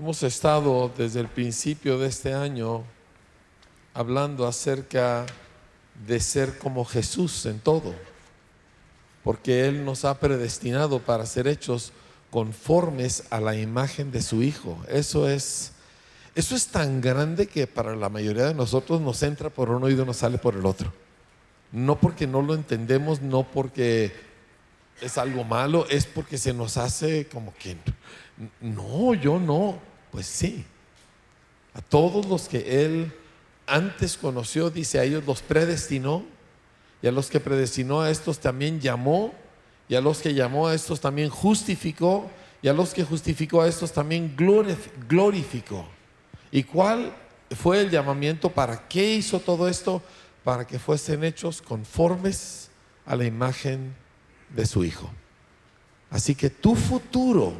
Hemos estado desde el principio de este año hablando acerca de ser como Jesús en todo, porque Él nos ha predestinado para ser hechos conformes a la imagen de su Hijo. Eso es, eso es tan grande que para la mayoría de nosotros nos entra por un oído y nos sale por el otro. No porque no lo entendemos, no porque es algo malo, es porque se nos hace como que, no, yo no, pues sí. A todos los que Él antes conoció, dice a ellos los predestinó, y a los que predestinó a estos también llamó, y a los que llamó a estos también justificó, y a los que justificó a estos también glorificó. ¿Y cuál fue el llamamiento? ¿Para qué hizo todo esto? Para que fuesen hechos conformes a la imagen de su Hijo. Así que tu futuro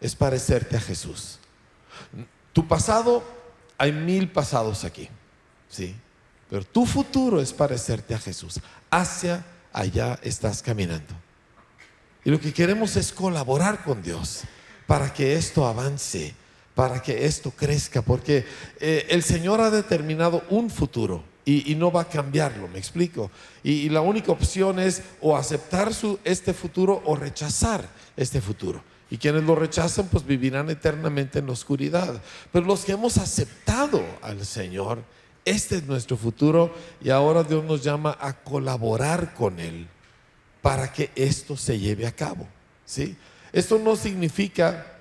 es parecerte a Jesús. Tu pasado, hay mil pasados aquí, ¿sí? Pero tu futuro es parecerte a Jesús. Hacia allá estás caminando. Y lo que queremos es colaborar con Dios para que esto avance, para que esto crezca, porque eh, el Señor ha determinado un futuro y, no va a cambiarlo, me explico. Y, la única opción es o aceptar este futuro o rechazar este futuro. Y quienes lo rechazan, pues vivirán eternamente en la oscuridad. Pero los que hemos aceptado al Señor, este es nuestro futuro y ahora Dios nos llama a colaborar con Él para que esto se lleve a cabo. ¿sí? Esto no significa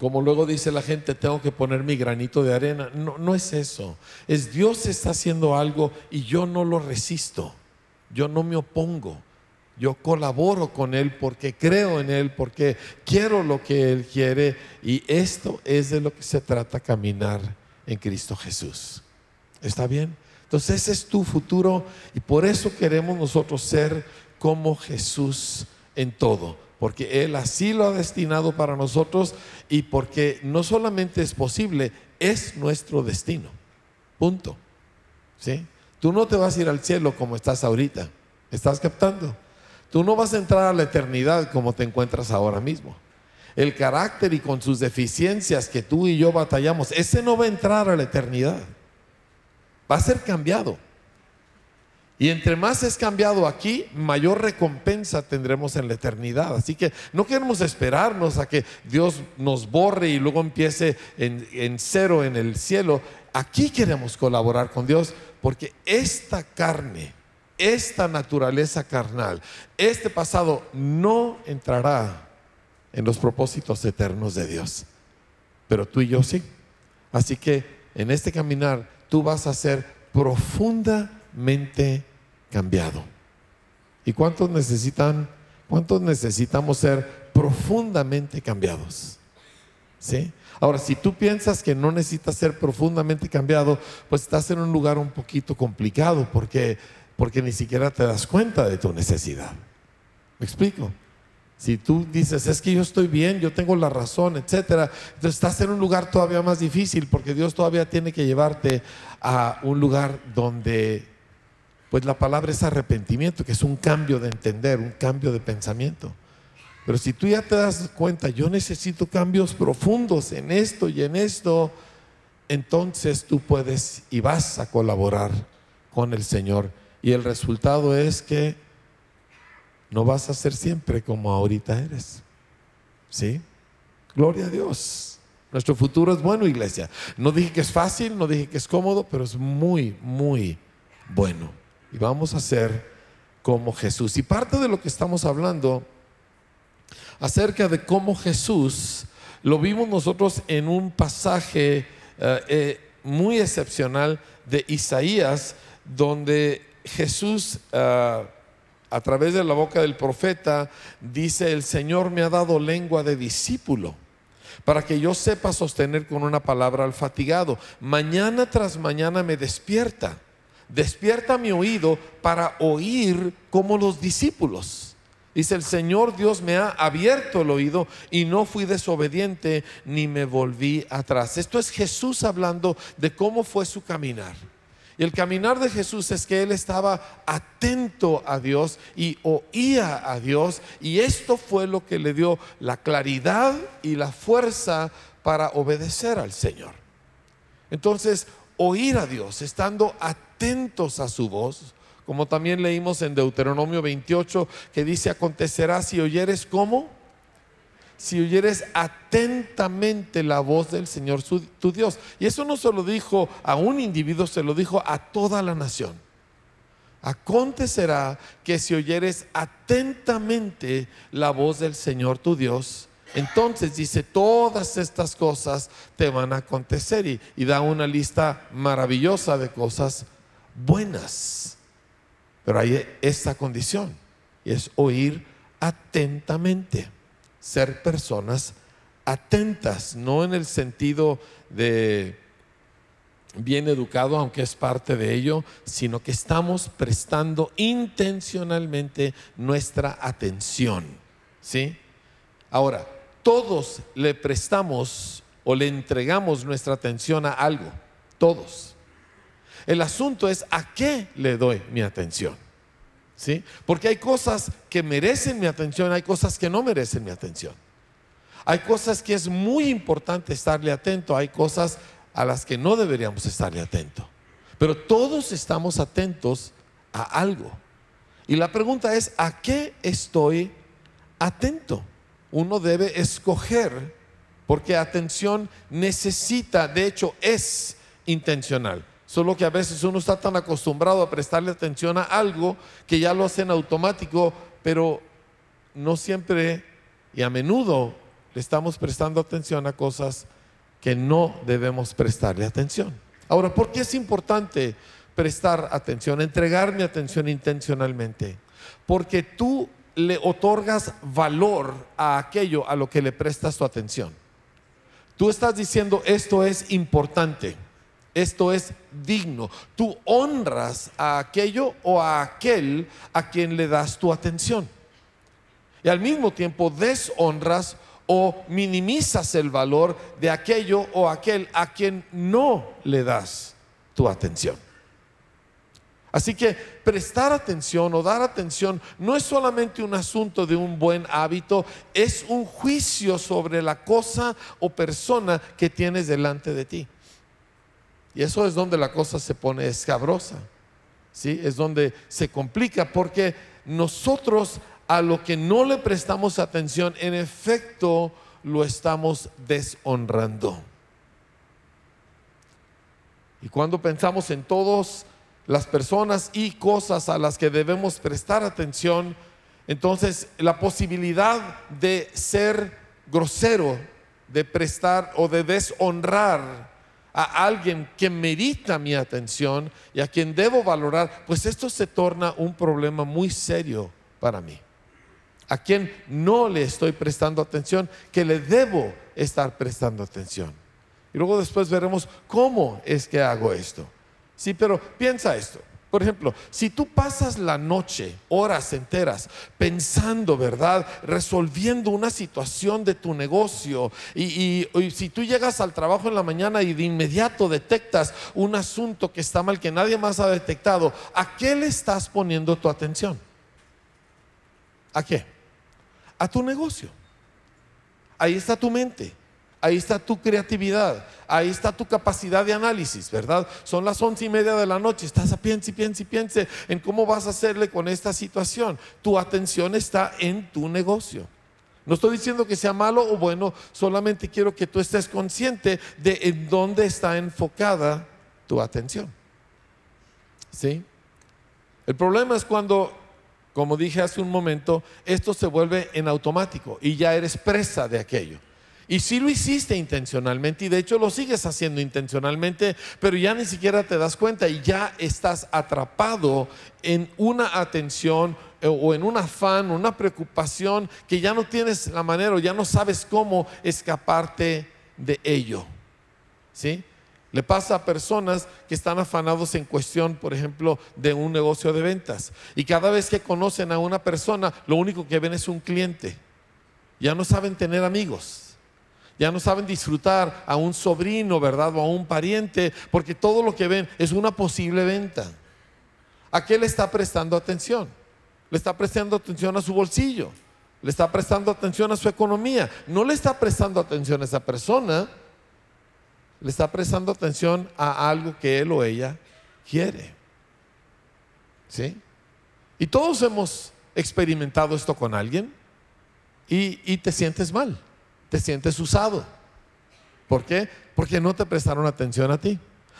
como luego dice la gente, tengo que poner mi granito de arena. No, no es eso. Es Dios está haciendo algo y yo no lo resisto. Yo no me opongo. Yo colaboro con Él porque creo en Él, porque quiero lo que Él quiere. Y esto es de lo que se trata caminar en Cristo Jesús. ¿Está bien? Entonces ese es tu futuro y por eso queremos nosotros ser como Jesús en todo porque Él así lo ha destinado para nosotros y porque no solamente es posible, es nuestro destino. Punto. ¿Sí? Tú no te vas a ir al cielo como estás ahorita. ¿Estás captando? Tú no vas a entrar a la eternidad como te encuentras ahora mismo. El carácter y con sus deficiencias que tú y yo batallamos, ese no va a entrar a la eternidad. Va a ser cambiado. Y entre más es cambiado aquí, mayor recompensa tendremos en la eternidad. Así que no queremos esperarnos a que Dios nos borre y luego empiece en, cero en el cielo. Aquí queremos colaborar con Dios porque esta carne, esta naturaleza carnal, este pasado no entrará en los propósitos eternos de Dios. Pero tú y yo sí. Así que en este caminar tú vas a ser profundamente cambiado. ¿Y cuántos necesitan, cuántos necesitamos ser profundamente cambiados? ¿Sí? Ahora, si tú piensas que no necesitas ser profundamente cambiado, pues estás en un lugar un poquito complicado porque, porque ni siquiera te das cuenta de tu necesidad. ¿Me explico? Si tú dices, es que yo estoy bien, yo tengo la razón, etcétera, entonces estás en un lugar todavía más difícil porque Dios todavía tiene que llevarte a un lugar donde pues la palabra es arrepentimiento, que es un cambio de entender, un cambio de pensamiento. Pero si tú ya te das cuenta, yo necesito cambios profundos en esto y en esto, entonces tú puedes y vas a colaborar con el Señor. Y el resultado es que no vas a ser siempre como ahorita eres. ¿Sí? Gloria a Dios. Nuestro futuro es bueno, iglesia. No dije que es fácil, no dije que es cómodo, pero es muy, muy bueno y vamos a ser como Jesús. Y parte de lo que estamos hablando acerca de cómo Jesús lo vimos nosotros en un pasaje eh, eh, muy excepcional de Isaías, donde Jesús eh, a través de la boca del profeta dice, el Señor me ha dado lengua de discípulo para que yo sepa sostener con una palabra al fatigado. Mañana tras mañana me despierta despierta mi oído para oír como los discípulos. Dice, el Señor Dios me ha abierto el oído y no fui desobediente ni me volví atrás. Esto es Jesús hablando de cómo fue su caminar. Y el caminar de Jesús es que él estaba atento a Dios y oía a Dios y esto fue lo que le dio la claridad y la fuerza para obedecer al Señor. Entonces, oír a Dios, estando atentos a su voz, como también leímos en Deuteronomio 28, que dice, acontecerá si oyeres cómo si oyeres atentamente la voz del Señor tu Dios. Y eso no se lo dijo a un individuo, se lo dijo a toda la nación. Acontecerá que si oyeres atentamente la voz del Señor tu Dios, entonces dice, todas estas cosas te van a acontecer y, y da una lista maravillosa de cosas buenas. Pero hay esta condición y es oír atentamente ser personas atentas, no en el sentido de bien educado, aunque es parte de ello, sino que estamos prestando intencionalmente nuestra atención. ¿Sí? Ahora, todos le prestamos o le entregamos nuestra atención a algo, todos. El asunto es a qué le doy mi atención. ¿Sí? Porque hay cosas que merecen mi atención, hay cosas que no merecen mi atención. Hay cosas que es muy importante estarle atento, hay cosas a las que no deberíamos estarle atento. Pero todos estamos atentos a algo. Y la pregunta es, ¿a qué estoy atento? Uno debe escoger, porque atención necesita, de hecho es intencional. Solo que a veces uno está tan acostumbrado a prestarle atención a algo que ya lo hace en automático, pero no siempre y a menudo le estamos prestando atención a cosas que no debemos prestarle atención. Ahora, ¿por qué es importante prestar atención, entregar mi atención intencionalmente? Porque tú le otorgas valor a aquello a lo que le prestas tu atención. Tú estás diciendo, esto es importante. Esto es digno. Tú honras a aquello o a aquel a quien le das tu atención. Y al mismo tiempo deshonras o minimizas el valor de aquello o aquel a quien no le das tu atención. Así que prestar atención o dar atención no es solamente un asunto de un buen hábito, es un juicio sobre la cosa o persona que tienes delante de ti. Y eso es donde la cosa se pone escabrosa. ¿sí? Es donde se complica porque nosotros a lo que no le prestamos atención, en efecto, lo estamos deshonrando. Y cuando pensamos en todas las personas y cosas a las que debemos prestar atención, entonces la posibilidad de ser grosero, de prestar o de deshonrar a alguien que merita mi atención y a quien debo valorar, pues esto se torna un problema muy serio para mí. A quien no le estoy prestando atención, que le debo estar prestando atención. Y luego después veremos cómo es que hago esto. Sí, pero piensa esto. Por ejemplo, si tú pasas la noche, horas enteras, pensando, ¿verdad? Resolviendo una situación de tu negocio y, si tú llegas al trabajo en la mañana y de inmediato detectas un asunto que está mal, que nadie más ha detectado, ¿a qué le estás poniendo tu atención? ¿A qué? A tu negocio. Ahí está tu mente. Ahí está tu creatividad, ahí está tu capacidad de análisis, ¿verdad? Son las once y media de la noche, estás a piense piense piense en cómo vas a hacerle con esta situación. Tu atención está en tu negocio. No estoy diciendo que sea malo o bueno, solamente quiero que tú estés consciente de en dónde está enfocada tu atención. ¿Sí? El problema es cuando, como dije hace un momento, esto se vuelve en automático y ya eres presa de aquello. Y si lo hiciste intencionalmente y de hecho lo sigues haciendo intencionalmente, pero ya ni siquiera te das cuenta y ya estás atrapado en una atención eh, o en un afán, una preocupación que ya no tienes la manera o ya no sabes cómo escaparte de ello. ¿Sí? Le pasa a personas que están afanados en cuestión, por ejemplo, de un negocio de ventas. Y cada vez que conocen a una persona, lo único que ven es un cliente. Ya no saben tener amigos ya no saben disfrutar a un sobrino, ¿verdad? O a un pariente, porque todo lo que ven es una posible venta. ¿A qué le está prestando atención? Le está prestando atención a su bolsillo, le está prestando atención a su economía, no le está prestando atención a esa persona, le está prestando atención a algo que él o ella quiere. ¿Sí? Y todos hemos experimentado esto con alguien y, te sientes mal, te sientes usado. ¿Por qué? Porque no te prestaron atención a ti.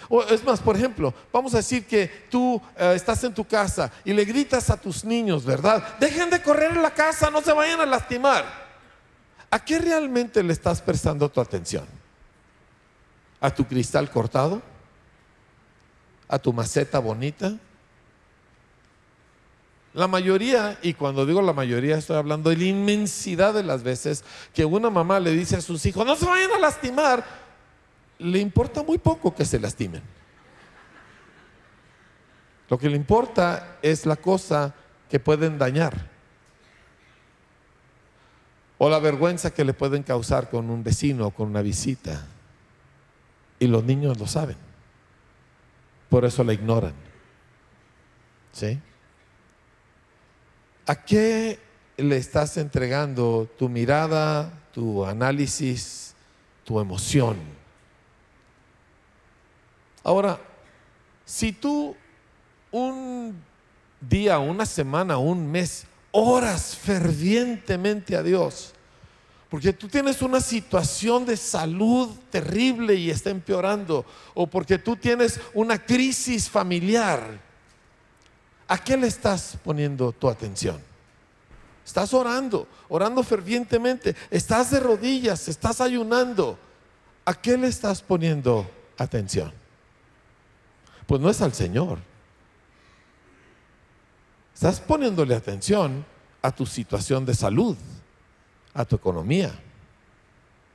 O es más, por ejemplo, vamos a decir que tú eh, estás en tu casa y le gritas a tus niños, ¿verdad? Dejen de correr en la casa, no se vayan a lastimar. ¿A qué realmente le estás prestando tu atención? ¿A tu cristal cortado? ¿A tu maceta bonita? La mayoría, y cuando digo la mayoría estoy hablando de la inmensidad de las veces que una mamá le dice a sus hijos, no se vayan a lastimar, le importa muy poco que se lastimen. Lo que le importa es la cosa que pueden dañar o la vergüenza que le pueden causar con un vecino o con una visita. Y los niños lo saben. Por eso la ignoran. ¿Sí? ¿A qué le estás entregando tu mirada, tu análisis, tu emoción? Ahora, si tú un día, una semana, un mes, oras fervientemente a Dios, porque tú tienes una situación de salud terrible y está empeorando, o porque tú tienes una crisis familiar, ¿A qué le estás poniendo tu atención? Estás orando, orando fervientemente, estás de rodillas, estás ayunando. ¿A qué le estás poniendo atención? Pues no es al Señor. Estás poniéndole atención a tu situación de salud, a tu economía,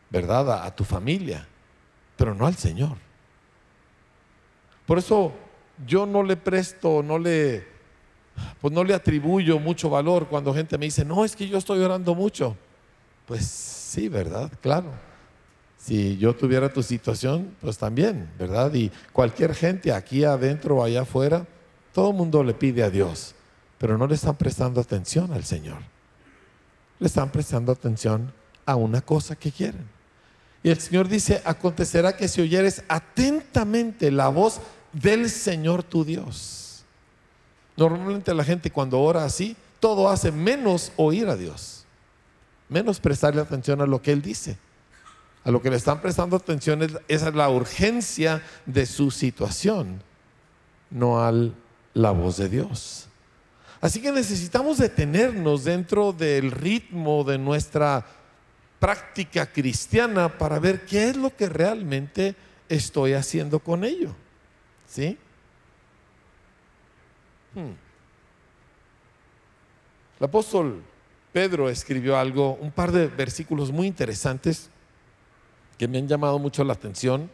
¿verdad? A, tu familia, pero no al Señor. Por eso yo no le presto, no le pues no le atribuyo mucho valor cuando gente me dice, no, es que yo estoy orando mucho. Pues sí, ¿verdad? Claro. Si yo tuviera tu situación, pues también, ¿verdad? Y cualquier gente aquí adentro o allá afuera, todo el mundo le pide a Dios, pero no le están prestando atención al Señor. Le están prestando atención a una cosa que quieren. Y el Señor dice, acontecerá que si oyeres atentamente la voz del Señor tu Dios, Normalmente la gente cuando ora así, todo hace menos oír a Dios, menos prestarle atención a lo que Él dice. A lo que le están prestando atención es, la urgencia de su situación, no a la voz de Dios. Así que necesitamos detenernos dentro del ritmo de nuestra práctica cristiana para ver qué es lo que realmente estoy haciendo con ello. ¿Sí? Hmm. El apóstol Pedro escribió algo, un par de versículos muy interesantes que me han llamado mucho la atención.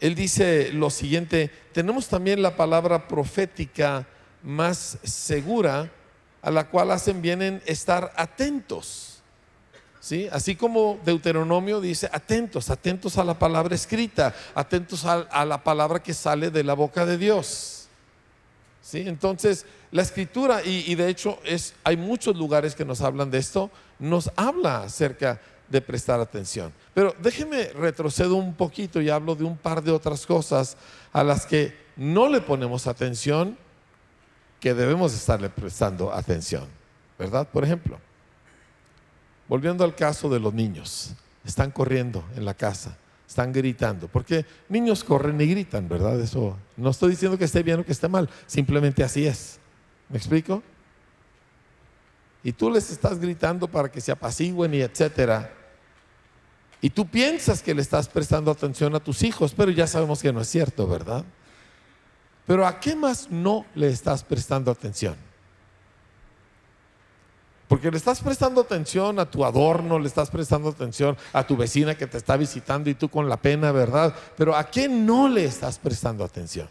él dice lo siguiente, tenemos también la palabra profética más segura a la cual hacen bien en estar atentos. ¿Sí? Así como Deuteronomio dice, atentos, atentos a la palabra escrita, atentos a la palabra que sale de la boca de Dios. Entonces, la escritura, y, de hecho es, hay muchos lugares que nos hablan de esto, nos habla acerca de prestar atención. Pero déjeme retrocedo un poquito y hablo de un par de otras cosas a las que no le ponemos atención, que debemos estarle prestando atención, ¿verdad? Por ejemplo, volviendo al caso de los niños, están corriendo en la casa están gritando. Porque niños corren y gritan, ¿verdad? Eso no estoy diciendo que esté bien o que esté mal, simplemente así es. ¿Me explico? Y tú les estás gritando para que se apacigüen y etcétera. Y tú piensas que le estás prestando atención a tus hijos, pero ya sabemos que no es cierto, ¿verdad? Pero ¿a qué más no le estás prestando atención? Porque le estás prestando atención a tu adorno, le estás prestando atención a tu vecina que te está visitando y tú con la pena, ¿verdad? Pero ¿a qué no le estás prestando atención?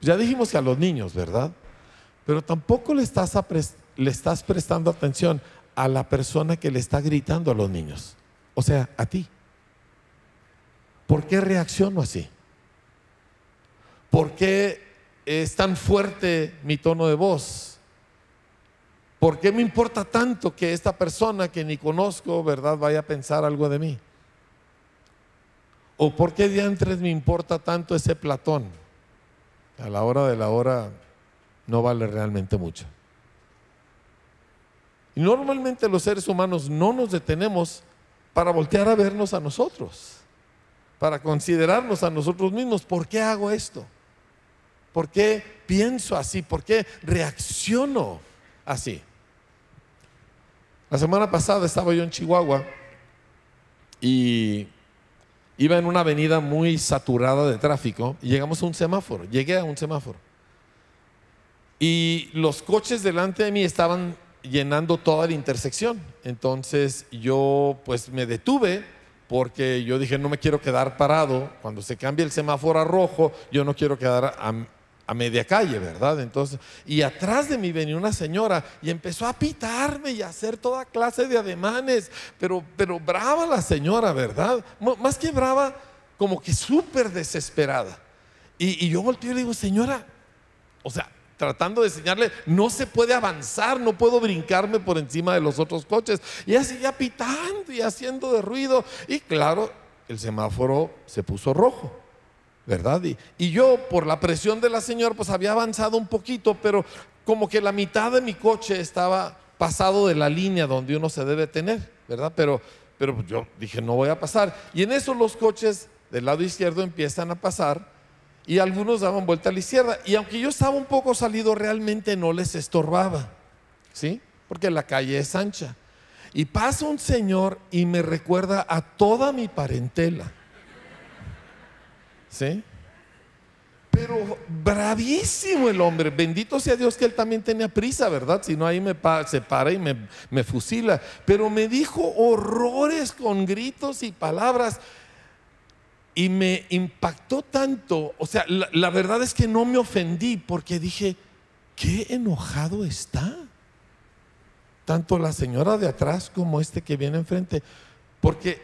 Ya dijimos que a los niños, ¿verdad? Pero tampoco le estás, le estás prestando atención a la persona que le está gritando a los niños. O sea, a ti. ¿Por qué reacciono así? ¿Por qué es tan fuerte mi tono de voz? ¿Por qué me importa tanto que esta persona que ni conozco, verdad, vaya a pensar algo de mí? ¿O por qué diantres me importa tanto ese Platón? A la hora de la hora no vale realmente mucho. Y normalmente los seres humanos no nos detenemos para voltear a vernos a nosotros, para considerarnos a nosotros mismos. ¿Por qué hago esto? ¿Por qué pienso así? ¿Por qué reacciono así? La semana pasada estaba yo en Chihuahua y iba en una avenida muy saturada de tráfico y llegamos a un semáforo. Llegué a un semáforo. Y los coches delante de mí estaban llenando toda la intersección. Entonces yo pues me detuve porque yo dije no me quiero quedar parado. Cuando se cambia el semáforo a rojo, yo no quiero quedar a, a media calle, ¿verdad? Entonces, y atrás de mí venía una señora y empezó a pitarme y a hacer toda clase de ademanes, pero, pero brava la señora, ¿verdad? más que brava, como que súper desesperada. Y, y yo volteé y le digo, señora, o sea, tratando de enseñarle, no se puede avanzar, no puedo brincarme por encima de los otros coches. Y ella seguía pitando y haciendo de ruido. Y claro, el semáforo se puso rojo, ¿verdad? Y, yo, por la presión de la señora, pues había avanzado un poquito, pero como que la mitad de mi coche estaba pasado de la línea donde uno se debe tener, ¿verdad? Pero, pero yo dije, no voy a pasar. Y en eso los coches del lado izquierdo empiezan a pasar y algunos daban vuelta a la izquierda. Y aunque yo estaba un poco salido, realmente no les estorbaba, ¿sí? Porque la calle es ancha. Y pasa un señor y me recuerda a toda mi parentela, ¿sí? Pero bravísimo el hombre, bendito sea Dios que él también tenía prisa, ¿verdad? Si no ahí me se para y me, me fusila. Pero me dijo horrores con gritos y palabras y me impactó tanto, o sea, la, verdad es que no me ofendí porque dije, qué enojado está. Tanto la señora de atrás como este que viene enfrente. Porque,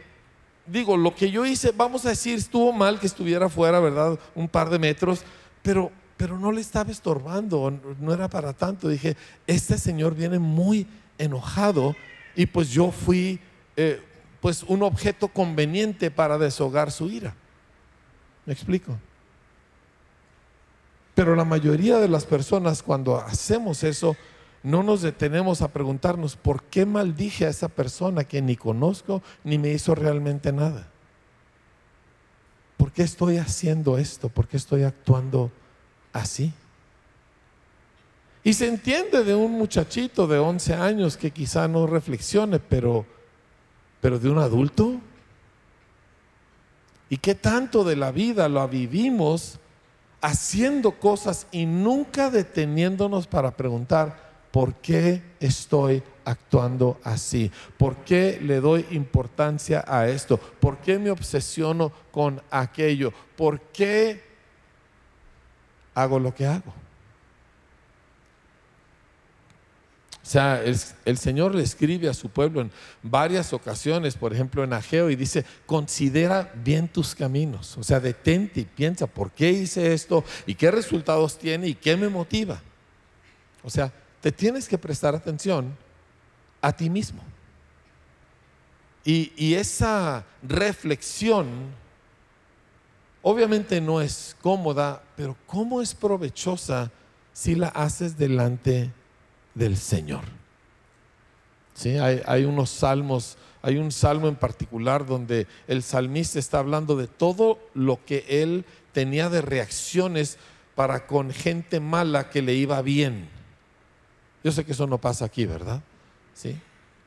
digo, lo que yo hice, vamos a decir, estuvo mal que estuviera fuera, ¿verdad? Un par de metros, pero, pero no le estaba estorbando, no era para tanto. Dije, este señor viene muy enojado y pues yo fui, eh, pues, un objeto conveniente para deshogar su ira. ¿Me explico? Pero la mayoría de las personas cuando hacemos eso, no nos detenemos a preguntarnos por qué maldije a esa persona que ni conozco ni me hizo realmente nada. ¿Por qué estoy haciendo esto? ¿Por qué estoy actuando así? Y se entiende de un muchachito de 11 años que quizá no reflexione, pero, pero de un adulto ¿Y qué tanto de la vida lo vivimos haciendo cosas y nunca deteniéndonos para preguntar, ¿por qué estoy actuando así? ¿Por qué le doy importancia a esto? ¿Por qué me obsesiono con aquello? ¿Por qué hago lo que hago? O sea, el, Señor le escribe a su pueblo en varias ocasiones, por ejemplo en Ageo, y dice, considera bien tus caminos. O sea, detente y piensa, ¿por qué hice esto? ¿Y qué resultados tiene? ¿Y qué me motiva? O sea, te tienes que prestar atención a ti mismo. Y, esa reflexión obviamente no es cómoda, pero ¿cómo es provechosa si la haces delante de del Señor. ¿Sí? Hay, unos salmos, hay un salmo en particular donde el salmista está hablando de todo lo que él tenía de reacciones para con gente mala que le iba bien. Yo sé que eso no pasa aquí, ¿verdad? ¿Sí?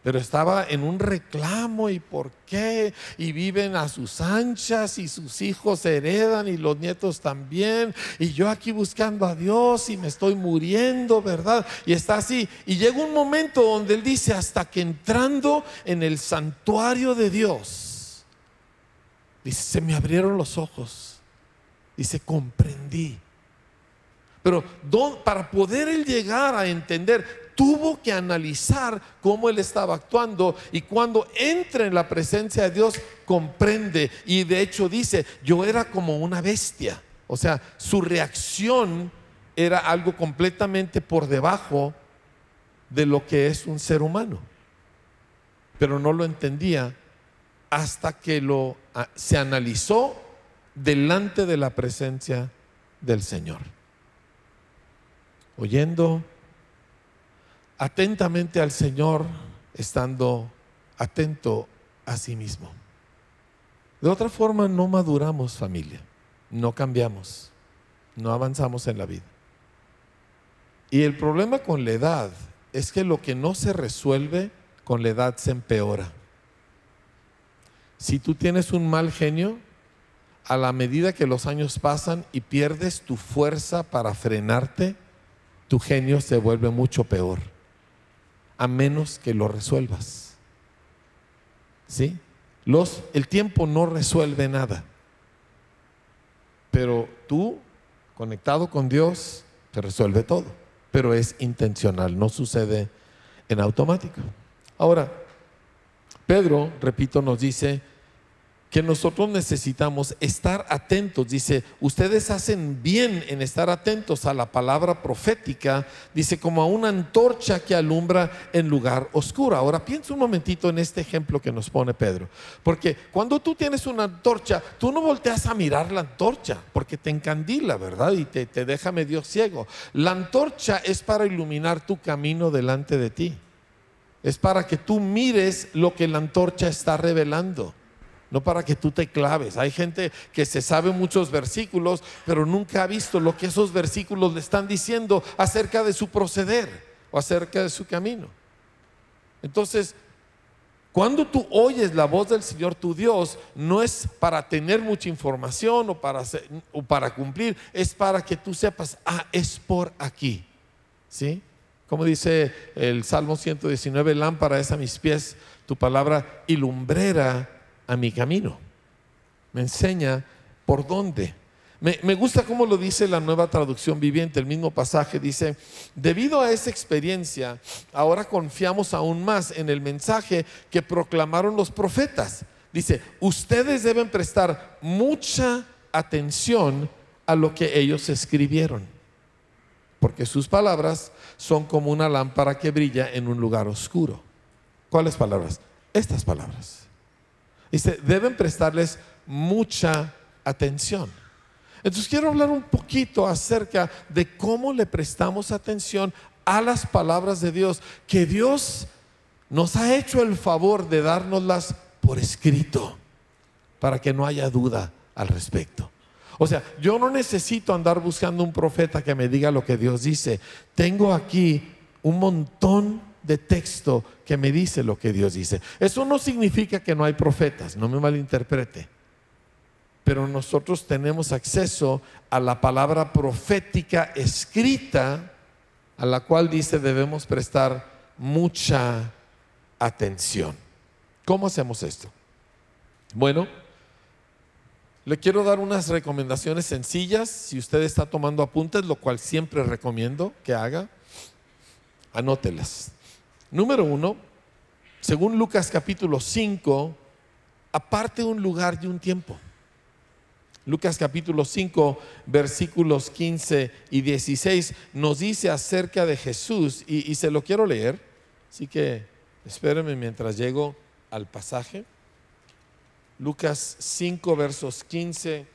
pero estaba en un reclamo y por qué, y viven a sus anchas y sus hijos heredan y los nietos también, y yo aquí buscando a Dios y me estoy muriendo, ¿verdad? Y está así, y llega un momento donde él dice, hasta que entrando en el santuario de Dios, dice, se me abrieron los ojos, dice, comprendí. Pero para poder él llegar a entender tuvo que analizar cómo él estaba actuando y cuando entra en la presencia de Dios comprende y de hecho dice, yo era como una bestia. O sea, su reacción era algo completamente por debajo de lo que es un ser humano. Pero no lo entendía hasta que lo ah, se analizó delante de la presencia del Señor. Oyendo atentamente al Señor, estando atento a sí mismo. De otra forma no maduramos familia, no cambiamos, no avanzamos en la vida. Y el problema con la edad es que lo que no se resuelve con la edad se empeora. Si tú tienes un mal genio, a la medida que los años pasan y pierdes tu fuerza para frenarte, tu genio se vuelve mucho peor, a menos que lo resuelvas. ¿Sí? Los, el tiempo no resuelve nada, pero tú, conectado con Dios, te resuelve todo, pero es intencional, no sucede en automático. Ahora, Pedro, repito, nos dice, que nosotros necesitamos estar atentos. Dice, ustedes hacen bien en estar atentos a la palabra profética, dice, como a una antorcha que alumbra en lugar oscuro. Ahora piensa un momentito en este ejemplo que nos pone Pedro, porque cuando tú tienes una antorcha, tú no volteas a mirar la antorcha, porque te encandila, ¿verdad? Y te, te deja medio ciego. La antorcha es para iluminar tu camino delante de ti. Es para que tú mires lo que la antorcha está revelando no para que tú te claves. Hay gente que se sabe muchos versículos, pero nunca ha visto lo que esos versículos le están diciendo acerca de su proceder o acerca de su camino. Entonces, cuando tú oyes la voz del Señor tu Dios, no es para tener mucha información o para, cumplir, es para que tú sepas, ah, es por aquí. ¿Sí? Como dice el Salmo 119, lámpara es a mis pies tu palabra y lumbrera a mi camino. Me enseña por dónde. Me, gusta cómo lo dice la nueva traducción viviente, el mismo pasaje dice, debido a esa experiencia, ahora confiamos aún más en el mensaje que proclamaron los profetas. Dice, ustedes deben prestar mucha atención a lo que ellos escribieron, porque sus palabras son como una lámpara que brilla en un lugar oscuro. ¿Cuáles palabras? Estas palabras. Dice, deben prestarles mucha atención. Entonces quiero hablar un poquito acerca de cómo le prestamos atención a las palabras de Dios, que Dios nos ha hecho el favor de dárnoslas por escrito, para que no haya duda al respecto. O sea, yo no necesito andar buscando un profeta que me diga lo que Dios dice. Tengo aquí un montón de texto que me dice lo que Dios dice. Eso no significa que no hay profetas, no me malinterprete. Pero nosotros tenemos acceso a la palabra profética escrita, a la cual dice debemos prestar mucha atención. ¿Cómo hacemos esto? Bueno, le quiero dar unas recomendaciones sencillas. Si usted está tomando apuntes, lo cual siempre recomiendo que haga, anótelas. Número uno, según Lucas capítulo 5, aparte un lugar y un tiempo. Lucas capítulo 5, versículos 15 y 16 nos dice acerca de Jesús y, se lo quiero leer, así que espérenme mientras llego al pasaje. Lucas 5, versos 15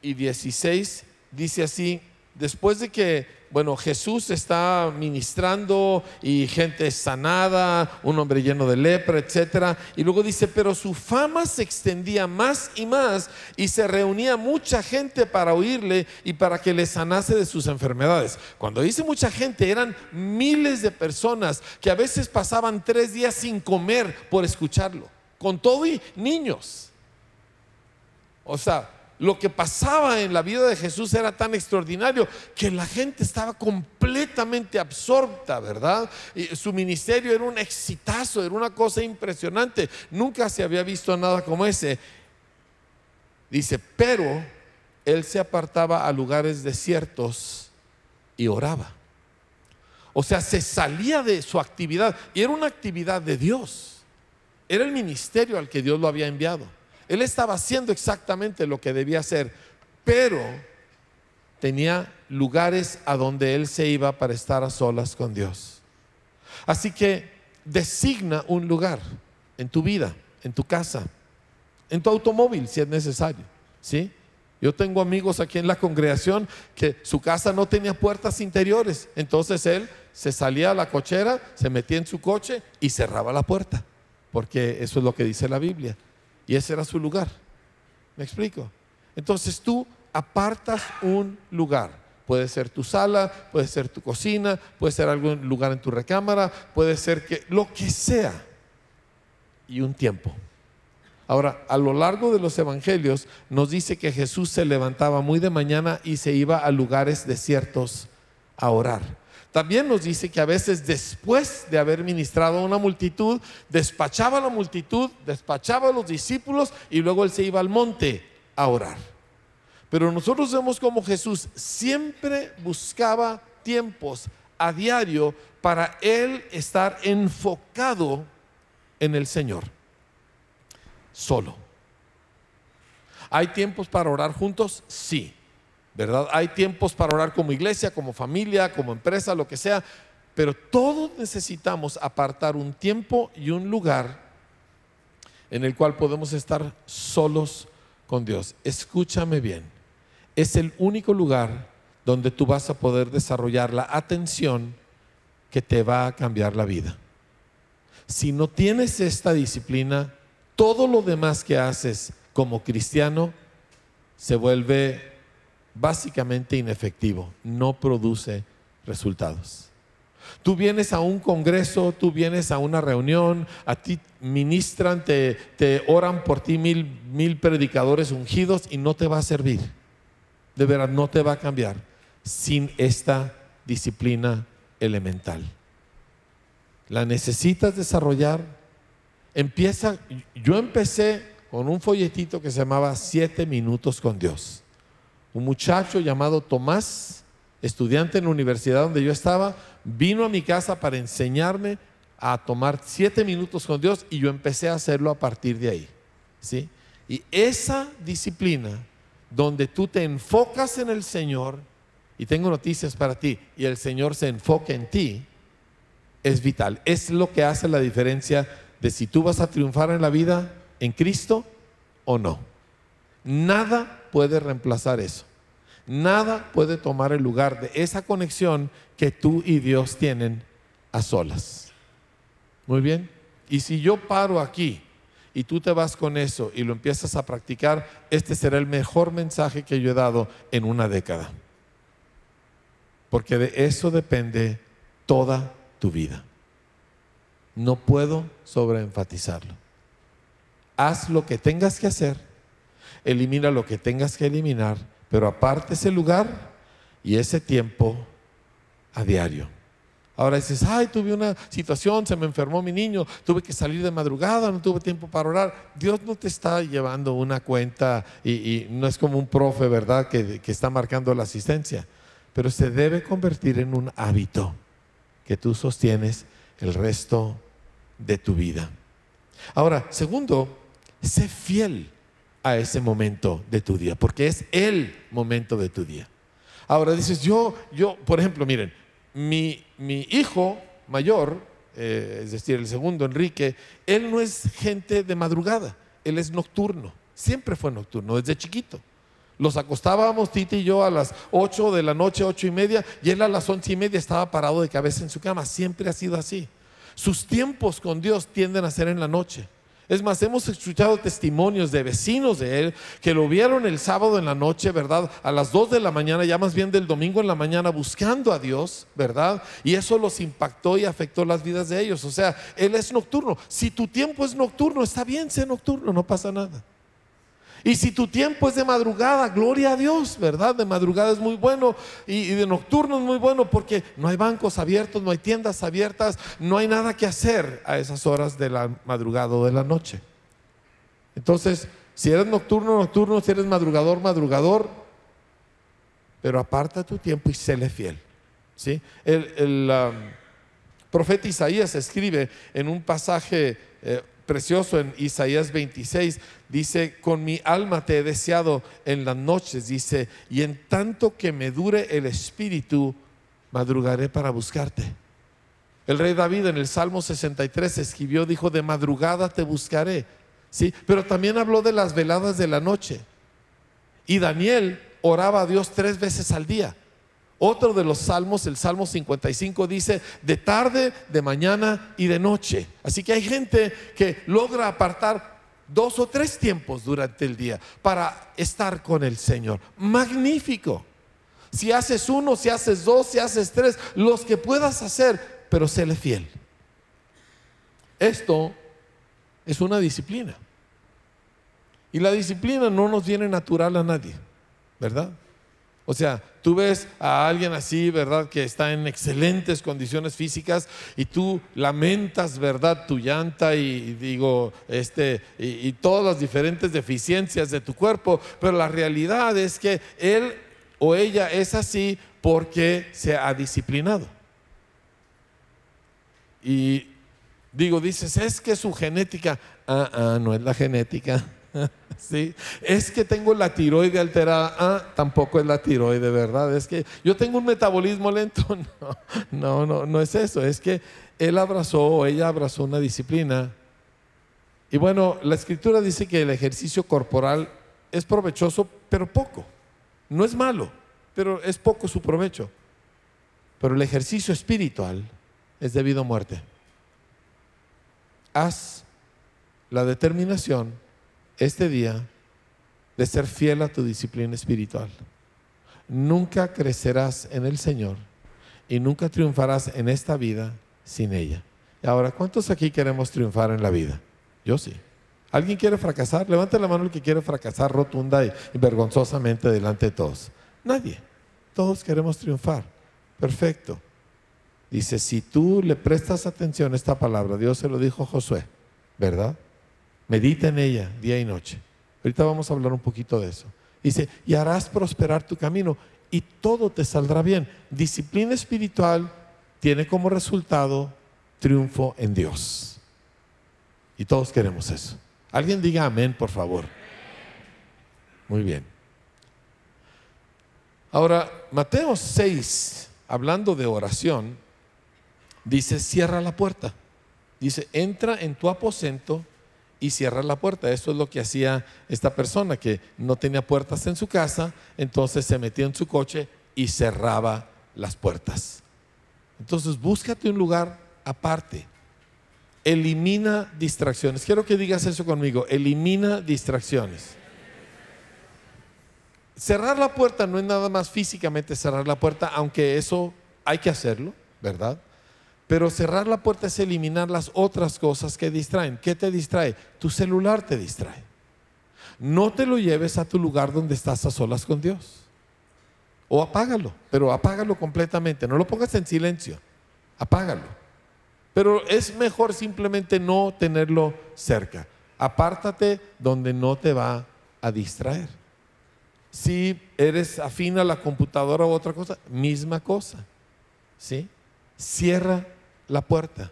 y 16 dice así, después de que bueno, Jesús está ministrando y gente sanada, un hombre lleno de lepra, etc. Y luego dice, pero su fama se extendía más y más y se reunía mucha gente para oírle y para que le sanase de sus enfermedades. Cuando dice mucha gente, eran miles de personas que a veces pasaban tres días sin comer por escucharlo, con todo y niños. O sea, lo que pasaba en la vida de Jesús era tan extraordinario que la gente estaba completamente absorta, ¿verdad? Y su ministerio era un exitazo, era una cosa impresionante. Nunca se había visto nada como ese. Dice, pero él se apartaba a lugares desiertos y oraba. O sea, se salía de su actividad y era una actividad de Dios. Era el ministerio al que Dios lo había enviado. Él estaba haciendo exactamente lo que debía hacer, pero tenía lugares a donde él se iba para estar a solas con Dios. Así que designa un lugar en tu vida, en tu casa, en tu automóvil si es necesario, ¿sí? Yo tengo amigos aquí en la congregación que su casa no tenía puertas interiores, entonces él se salía a la cochera, se metía en su coche y cerraba la puerta, porque eso es lo que dice la Biblia. Y ese era su lugar. ¿Me explico? Entonces tú apartas un lugar. Puede ser tu sala, puede ser tu cocina, puede ser algún lugar en tu recámara, puede ser que lo que sea. Y un tiempo. Ahora, a lo largo de los evangelios nos dice que Jesús se levantaba muy de mañana y se iba a lugares desiertos a orar. También nos dice que a veces después de haber ministrado a una multitud, despachaba a la multitud, despachaba a los discípulos y luego él se iba al monte a orar. Pero nosotros vemos como Jesús siempre buscaba tiempos a diario para él estar enfocado en el Señor solo. ¿Hay tiempos para orar juntos? Sí, ¿verdad? Hay tiempos para orar como iglesia, como familia, como empresa, lo que sea, pero todos necesitamos apartar un tiempo y un lugar en el cual podemos estar solos con Dios. Escúchame bien, es el único lugar donde tú vas a poder desarrollar la atención que te va a cambiar la vida. Si no tienes esta disciplina, todo lo demás que haces como cristiano se vuelve básicamente inefectivo, no produce resultados. Tú vienes a un congreso, tú vienes a una reunión, a ti ministran, te, te oran por ti mil, mil predicadores ungidos y no te va a servir. De verdad, no te va a cambiar sin esta disciplina elemental. La necesitas desarrollar empieza, yo empecé con un folletito que se llamaba Siete Minutos con Dios. Un muchacho llamado Tomás, estudiante en la universidad donde yo estaba, vino a mi casa para enseñarme a tomar siete minutos con Dios y yo empecé a hacerlo a partir de ahí. ¿sí? Y esa disciplina donde tú te enfocas en el Señor, y tengo noticias para ti, y el Señor se enfoca en ti, es vital. Es lo que hace la diferencia de si tú vas a triunfar en la vida en Cristo o no. Nada puede reemplazar eso. Nada puede tomar el lugar de esa conexión que tú y Dios tienen a solas. Muy bien. Y si yo paro aquí y tú te vas con eso y lo empiezas a practicar, este será el mejor mensaje que yo he dado en una década. Porque de eso depende toda tu vida. No puedo sobreenfatizarlo. Haz lo que tengas que hacer, elimina lo que tengas que eliminar, pero aparte ese lugar y ese tiempo a diario. Ahora dices, ay, tuve una situación, se me enfermó mi niño, tuve que salir de madrugada, no tuve tiempo para orar. Dios no te está llevando una cuenta y, no es como un profe, ¿verdad?, que, que está marcando la asistencia, pero se debe convertir en un hábito que tú sostienes el resto de tu vida. Ahora, segundo, sé fiel a ese momento de tu día, porque es el momento de tu día. Ahora dices, yo, yo, por ejemplo, miren, mi, mi hijo mayor, eh, es decir, el segundo, Enrique, él no es gente de madrugada, él es nocturno, siempre fue nocturno, desde chiquito. Los acostábamos, Titi y yo, a las 8 de la noche, ocho y media, y él a las once y media estaba parado de cabeza en su cama. Siempre ha sido así. Sus tiempos con Dios tienden a ser en la noche. Es más, hemos escuchado testimonios de vecinos de él que lo vieron el sábado en la noche, ¿verdad? A las 2 de la mañana, ya más bien del domingo en la mañana, buscando a Dios, ¿verdad? Y eso los impactó y afectó las vidas de ellos. O sea, él es nocturno. Si tu tiempo es nocturno, está bien, sé nocturno, no pasa nada. Y si tu tiempo es de madrugada, gloria a Dios, ¿verdad? De madrugada es muy bueno y, de nocturno es muy bueno porque no hay bancos abiertos, no hay tiendas abiertas, no hay nada que hacer a esas horas de la madrugada o de la noche. Entonces, si eres nocturno, nocturno, si eres madrugador, madrugador, pero aparta tu tiempo y séle fiel. ¿sí? El, um, profeta Isaías escribe en un pasaje eh, precioso en Isaías 26, dice, con mi alma te he deseado en las noches, dice, y en tanto que me dure el espíritu, madrugaré para buscarte. El rey David en el Salmo 63 escribió, dijo, de madrugada te buscaré. ¿Sí? Pero también habló de las veladas de la noche. Y Daniel oraba a Dios tres veces al día. Otro de los salmos, el Salmo 55, dice de tarde, de mañana y de noche. Así que hay gente que logra apartar dos o tres tiempos durante el día para estar con el Señor. Magnífico. Si haces uno, si haces dos, si haces tres, los que puedas hacer, pero séle fiel. Esto es una disciplina. Y la disciplina no nos viene natural a nadie, ¿verdad? O sea, tú ves a alguien así, ¿verdad? Que está en excelentes condiciones físicas y tú lamentas, ¿verdad? Tu llanta y, digo, este, y, todas las diferentes deficiencias de tu cuerpo, pero la realidad es que él o ella es así porque se ha disciplinado. Y digo, dices, es que su genética, ah, ah, no es la genética ¿Sí? Es que tengo la tiroide alterada. Ah, tampoco es la tiroide, ¿verdad? Es que yo tengo un metabolismo lento. No, no, no, no es eso. Es que él abrazó o ella abrazó una disciplina. Y bueno, la escritura dice que el ejercicio corporal es provechoso, pero poco. No es malo, pero es poco su provecho. Pero el ejercicio espiritual es debido a muerte. Haz la determinación este día de ser fiel a tu disciplina espiritual. Nunca crecerás en el Señor y nunca triunfarás en esta vida sin ella. Y ahora, ¿cuántos aquí queremos triunfar en la vida? Yo sí. ¿Alguien quiere fracasar? Levante la mano el que quiere fracasar rotunda y, vergonzosamente delante de todos. Nadie. Todos queremos triunfar. Perfecto. Dice, si tú le prestas atención a esta palabra, Dios se lo dijo a Josué, ¿verdad? Medita en ella día y noche. Ahorita vamos a hablar un poquito de eso. Dice, y harás prosperar tu camino y todo te saldrá bien. Disciplina espiritual tiene como resultado triunfo en Dios. Y todos queremos eso. Alguien diga amén, por favor. Muy bien. Ahora, Mateo 6, hablando de oración, dice, cierra la puerta. Dice, entra en tu aposento y cierra la puerta. Eso es lo que hacía esta persona que no tenía puertas en su casa, entonces se metía en su coche y cerraba las puertas. Entonces búscate un lugar aparte. Elimina distracciones. Quiero que digas eso conmigo. Elimina distracciones. Cerrar la puerta no es nada más físicamente cerrar la puerta, aunque eso hay que hacerlo, ¿verdad? Pero cerrar la puerta es eliminar las otras cosas que distraen. ¿Qué te distrae? Tu celular te distrae. No te lo lleves a tu lugar donde estás a solas con Dios. O apágalo, pero apágalo completamente. No lo pongas en silencio. Apágalo. Pero es mejor simplemente no tenerlo cerca. Apártate donde no te va a distraer. Si eres afín a la computadora u otra cosa, misma cosa. ¿Sí? Cierra la puerta.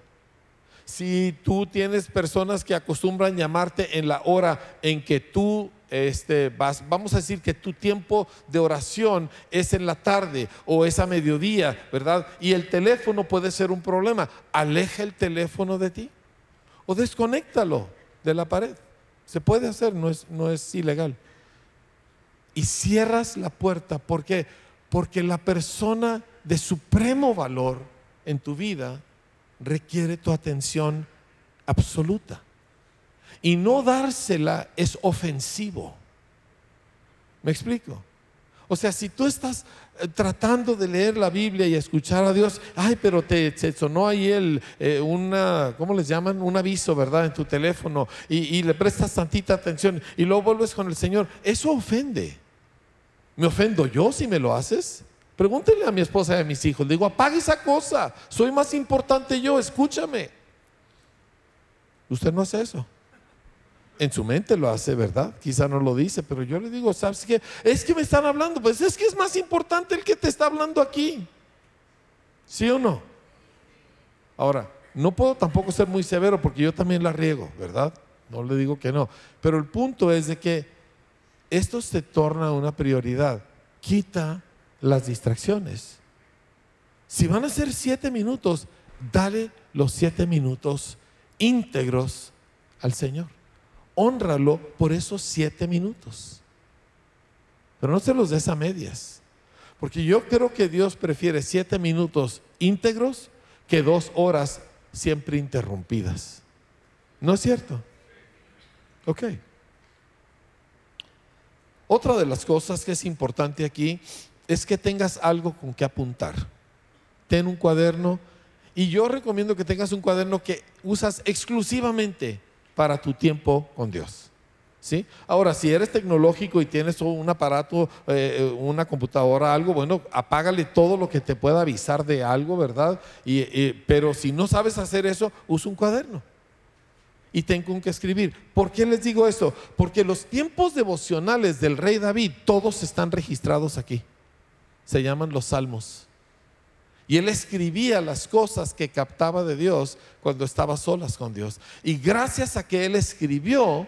Si tú tienes personas que acostumbran llamarte en la hora en que tú este, vas, vamos a decir que tu tiempo de oración es en la tarde o es a mediodía, ¿verdad? Y el teléfono puede ser un problema. Aleja el teléfono de ti o desconéctalo de la pared. Se puede hacer, no es, no es ilegal. Y cierras la puerta. ¿Por qué? Porque la persona de supremo valor en tu vida requiere tu atención absoluta. Y no dársela es ofensivo. ¿Me explico? O sea, si tú estás eh, tratando de leer la Biblia y escuchar a Dios, ay, pero te, sonó ahí el, eh, una, ¿cómo les llaman? Un aviso, ¿verdad? En tu teléfono y, y le prestas tantita atención y luego vuelves con el Señor. Eso ofende. ¿Me ofendo yo si me lo haces? Pregúntenle a mi esposa y a mis hijos. Le digo, apague esa cosa. Soy más importante yo, escúchame. Usted no hace eso. En su mente lo hace, ¿verdad? Quizá no lo dice, pero yo le digo, ¿sabes qué? Es que me están hablando. Pues es que es más importante el que te está hablando aquí. ¿Sí o no? Ahora, no puedo tampoco ser muy severo porque yo también la riego, ¿verdad? No le digo que no. Pero el punto es de que esto se torna una prioridad. Quita las distracciones. Si van a ser siete minutos, dale los siete minutos íntegros al Señor. Honralo por esos siete minutos. Pero no se los des a medias. Porque yo creo que Dios prefiere siete minutos íntegros que dos horas siempre interrumpidas. ¿No es cierto? Ok. Otra de las cosas que es importante aquí es que tengas algo con que apuntar. Ten un cuaderno y yo recomiendo que tengas un cuaderno que usas exclusivamente para tu tiempo con Dios. ¿Sí? Ahora, si eres tecnológico y tienes un aparato, eh, una computadora, algo, bueno, apágale todo lo que te pueda avisar de algo, ¿verdad? pero si no sabes hacer eso, usa un cuaderno y tengo que escribir. ¿Por qué les digo esto? Porque los tiempos devocionales del rey David, todos están registrados aquí. Se llaman los salmos. Y él escribía las cosas que captaba de Dios cuando estaba solas con Dios. Y gracias a que él escribió,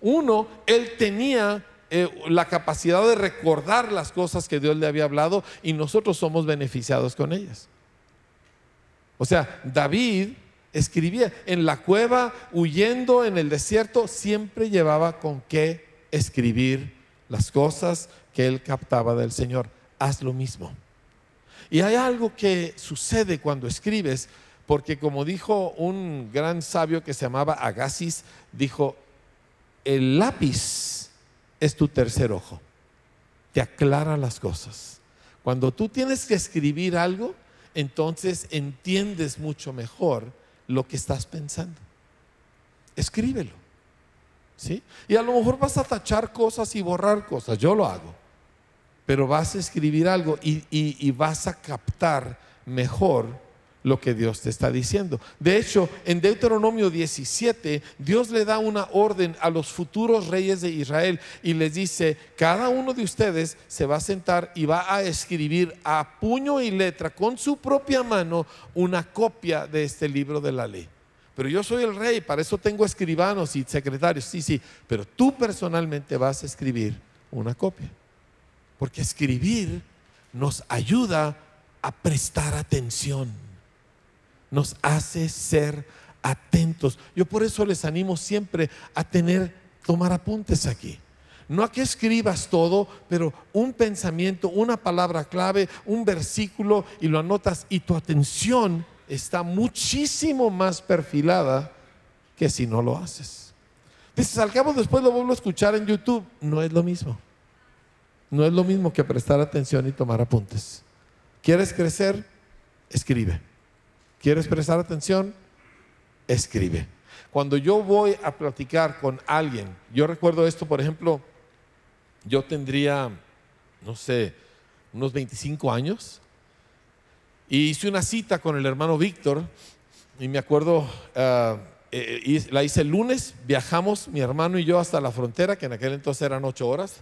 uno, él tenía eh, la capacidad de recordar las cosas que Dios le había hablado y nosotros somos beneficiados con ellas. O sea, David escribía en la cueva, huyendo en el desierto, siempre llevaba con qué escribir las cosas que él captaba del Señor. Haz lo mismo. Y hay algo que sucede cuando escribes, porque como dijo un gran sabio que se llamaba Agasis, dijo, el lápiz es tu tercer ojo, te aclara las cosas. Cuando tú tienes que escribir algo, entonces entiendes mucho mejor lo que estás pensando. Escríbelo. ¿Sí? Y a lo mejor vas a tachar cosas y borrar cosas, yo lo hago, pero vas a escribir algo y, vas a captar mejor lo que Dios te está diciendo. De hecho, en Deuteronomio 17, Dios le da una orden a los futuros reyes de Israel y les dice, cada uno de ustedes se va a sentar y va a escribir a puño y letra con su propia mano una copia de este libro de la ley. Pero yo soy el rey, para eso tengo escribanos y secretarios, sí, sí, pero tú personalmente vas a escribir una copia. Porque escribir nos ayuda a prestar atención nos hace ser atentos. Yo por eso les animo siempre a tener, tomar apuntes aquí. No a que escribas todo, pero un pensamiento, una palabra clave, un versículo y lo anotas y tu atención está muchísimo más perfilada que si no lo haces. Dices, al cabo después lo vuelvo a escuchar en YouTube. No es lo mismo. No es lo mismo que prestar atención y tomar apuntes. ¿Quieres crecer? Escribe. ¿Quieres prestar atención? Escribe. Cuando yo voy a platicar con alguien, yo recuerdo esto, por ejemplo, yo tendría, no sé, unos 25 años, y hice una cita con el hermano Víctor, y me acuerdo, eh, la hice el lunes, viajamos mi hermano y yo hasta la frontera, que en aquel entonces eran ocho horas,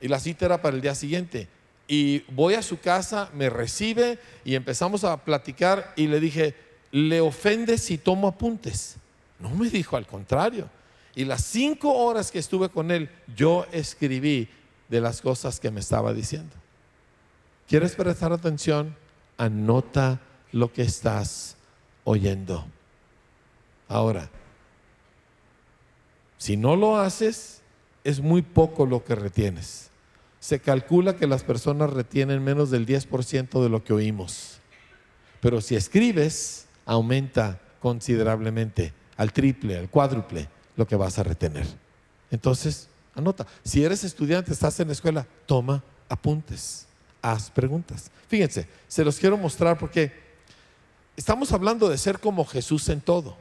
y la cita era para el día siguiente y voy a su casa, me recibe y empezamos a platicar y le dije, ¿le ofende si tomo apuntes? No me dijo, al contrario. Y las cinco horas que estuve con él, yo escribí de las cosas que me estaba diciendo. ¿Quieres prestar atención? Anota lo que estás oyendo. Ahora, si no lo haces, es muy poco lo que retienes se calcula que las personas retienen menos del 10% de lo que oímos. Pero si escribes, aumenta considerablemente, al triple, al cuádruple, lo que vas a retener. Entonces, anota. Si eres estudiante, estás en la escuela, toma apuntes, haz preguntas. Fíjense, se los quiero mostrar porque estamos hablando de ser como Jesús en todo.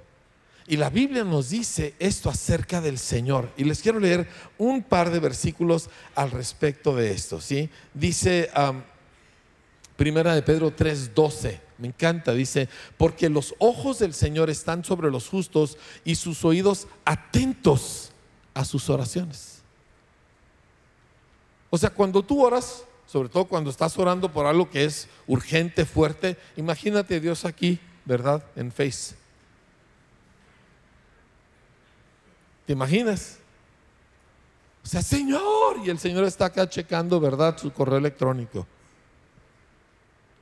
Y la Biblia nos dice esto acerca del Señor. Y les quiero leer un par de versículos al respecto de esto. ¿sí? Dice Primera de Pedro 3:12. Me encanta. Dice, porque los ojos del Señor están sobre los justos y sus oídos atentos a sus oraciones. O sea, cuando tú oras, sobre todo cuando estás orando por algo que es urgente, fuerte. Imagínate Dios aquí, ¿verdad? En Face. ¿Te imaginas? O sea, Señor, y el Señor está acá checando, ¿verdad? Su correo electrónico.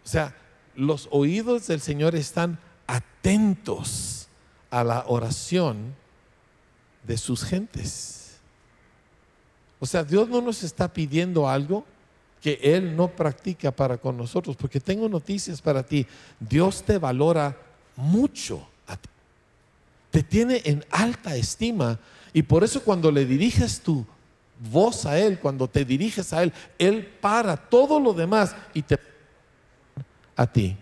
O sea, los oídos del Señor están atentos a la oración de sus gentes. O sea, Dios no nos está pidiendo algo que Él no practica para con nosotros, porque tengo noticias para ti. Dios te valora mucho. Te tiene en alta estima y por eso cuando le diriges tu voz a Él, cuando te diriges a Él, Él para todo lo demás y te a ti.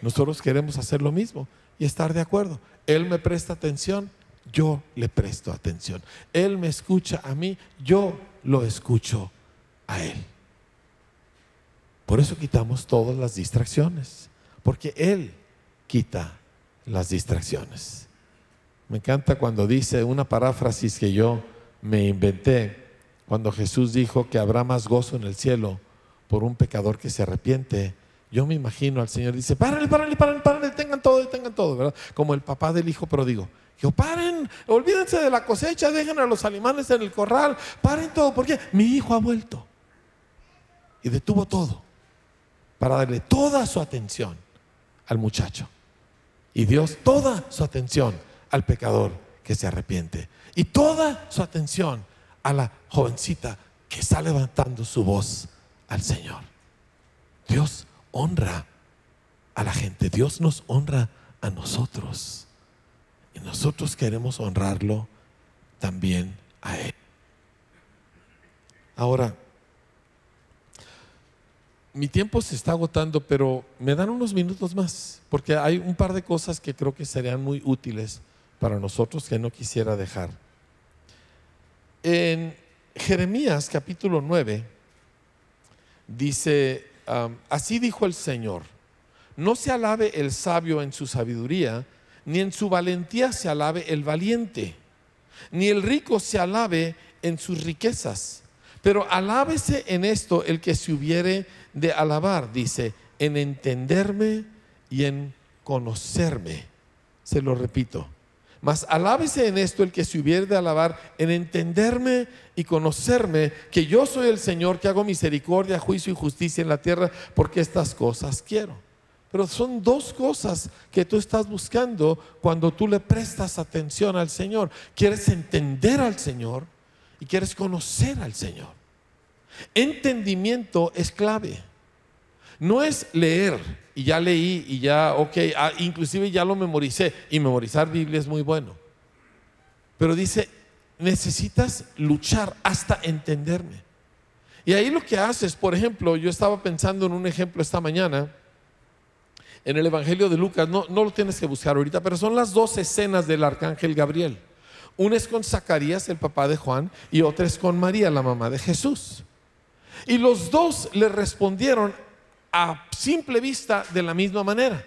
Nosotros queremos hacer lo mismo y estar de acuerdo. Él me presta atención, yo le presto atención. Él me escucha a mí, yo lo escucho a Él. Por eso quitamos todas las distracciones, porque Él quita las distracciones. Me encanta cuando dice una paráfrasis que yo me inventé, cuando Jesús dijo que habrá más gozo en el cielo por un pecador que se arrepiente yo me imagino al Señor, dice, párale, párale, párale, párale, tengan todo, tengan todo, ¿verdad? Como el papá del hijo pródigo. Yo, paren, olvídense de la cosecha, dejen a los animales en el corral, paren todo, porque mi hijo ha vuelto. Y detuvo todo para darle toda su atención al muchacho. Y Dios toda su atención al pecador que se arrepiente. Y toda su atención a la jovencita que está levantando su voz al Señor. Dios honra a la gente, Dios nos honra a nosotros. Y nosotros queremos honrarlo también a Él. Ahora, mi tiempo se está agotando, pero me dan unos minutos más, porque hay un par de cosas que creo que serían muy útiles para nosotros que no quisiera dejar. En Jeremías capítulo 9 dice así dijo el Señor, no se alabe el sabio en su sabiduría, ni en su valentía se alabe el valiente, ni el rico se alabe en sus riquezas, pero alábese en esto el que se hubiere de alabar, dice, en entenderme y en conocerme. Se lo repito mas alábese en esto el que se hubiere de alabar, en entenderme y conocerme, que yo soy el Señor que hago misericordia, juicio y justicia en la tierra, porque estas cosas quiero. Pero son dos cosas que tú estás buscando cuando tú le prestas atención al Señor. Quieres entender al Señor y quieres conocer al Señor. Entendimiento es clave. No es leer y ya leí y ya, ok, ah, inclusive ya lo memoricé y memorizar Biblia es muy bueno. Pero dice, necesitas luchar hasta entenderme. Y ahí lo que haces, por ejemplo, yo estaba pensando en un ejemplo esta mañana, en el Evangelio de Lucas, no, no lo tienes que buscar ahorita, pero son las dos escenas del arcángel Gabriel. Una es con Zacarías, el papá de Juan, y otra es con María, la mamá de Jesús. Y los dos le respondieron a simple vista de la misma manera,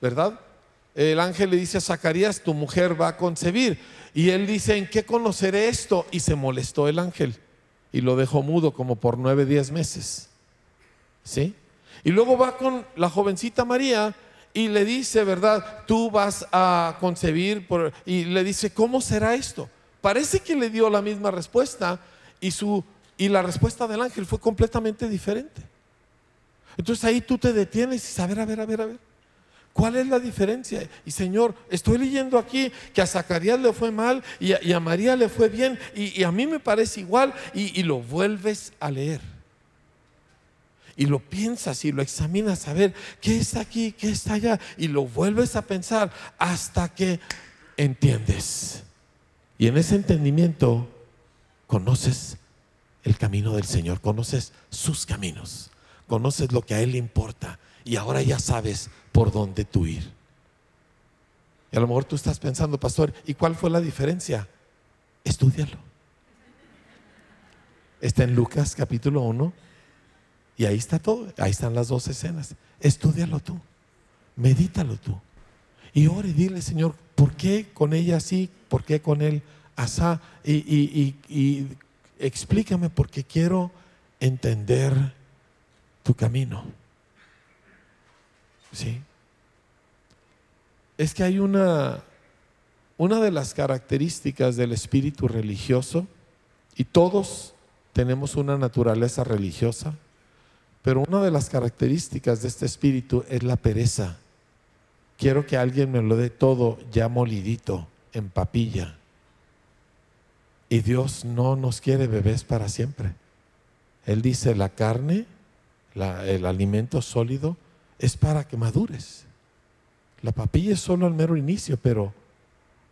¿verdad? El ángel le dice a Zacarías, tu mujer va a concebir. Y él dice, ¿en qué conoceré esto? Y se molestó el ángel y lo dejó mudo como por nueve, diez meses. ¿Sí? Y luego va con la jovencita María y le dice, ¿verdad? Tú vas a concebir y le dice, ¿cómo será esto? Parece que le dio la misma respuesta y, su, y la respuesta del ángel fue completamente diferente. Entonces ahí tú te detienes y ver, a ver, a ver, a ver. ¿Cuál es la diferencia? Y Señor, estoy leyendo aquí que a Zacarías le fue mal y a, María le fue bien y, a mí me parece igual y, y lo vuelves a leer. Y lo piensas y lo examinas a ver qué está aquí, qué está allá y lo vuelves a pensar hasta que entiendes. Y en ese entendimiento conoces el camino del Señor, conoces sus caminos conoces lo que a Él le importa y ahora ya sabes por dónde tú ir. Y a lo mejor tú estás pensando, pastor, ¿y cuál fue la diferencia? Estudialo. Está en Lucas capítulo 1 y ahí está todo, ahí están las dos escenas. Estudialo tú, medítalo tú. Y ore, dile, Señor, ¿por qué con ella así? ¿Por qué con él asá? Y, y, y, y explícame porque quiero entender tu camino. ¿Sí? Es que hay una, una de las características del espíritu religioso, y todos tenemos una naturaleza religiosa, pero una de las características de este espíritu es la pereza. Quiero que alguien me lo dé todo ya molidito, en papilla. Y Dios no nos quiere bebés para siempre. Él dice, la carne, el alimento sólido, es para que madures. La papilla es solo el mero inicio, pero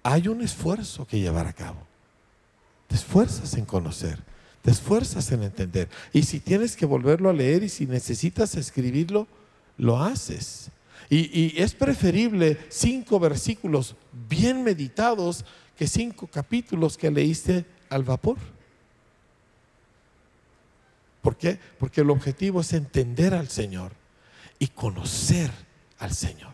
hay un esfuerzo que llevar a cabo. Te esfuerzas en conocer, te esfuerzas en entender. Y si tienes que volverlo a leer y si necesitas escribirlo, lo haces. Y, y es preferible cinco versículos bien meditados que cinco capítulos que leíste al vapor. ¿Por qué? Porque el objetivo es entender al Señor y conocer al Señor.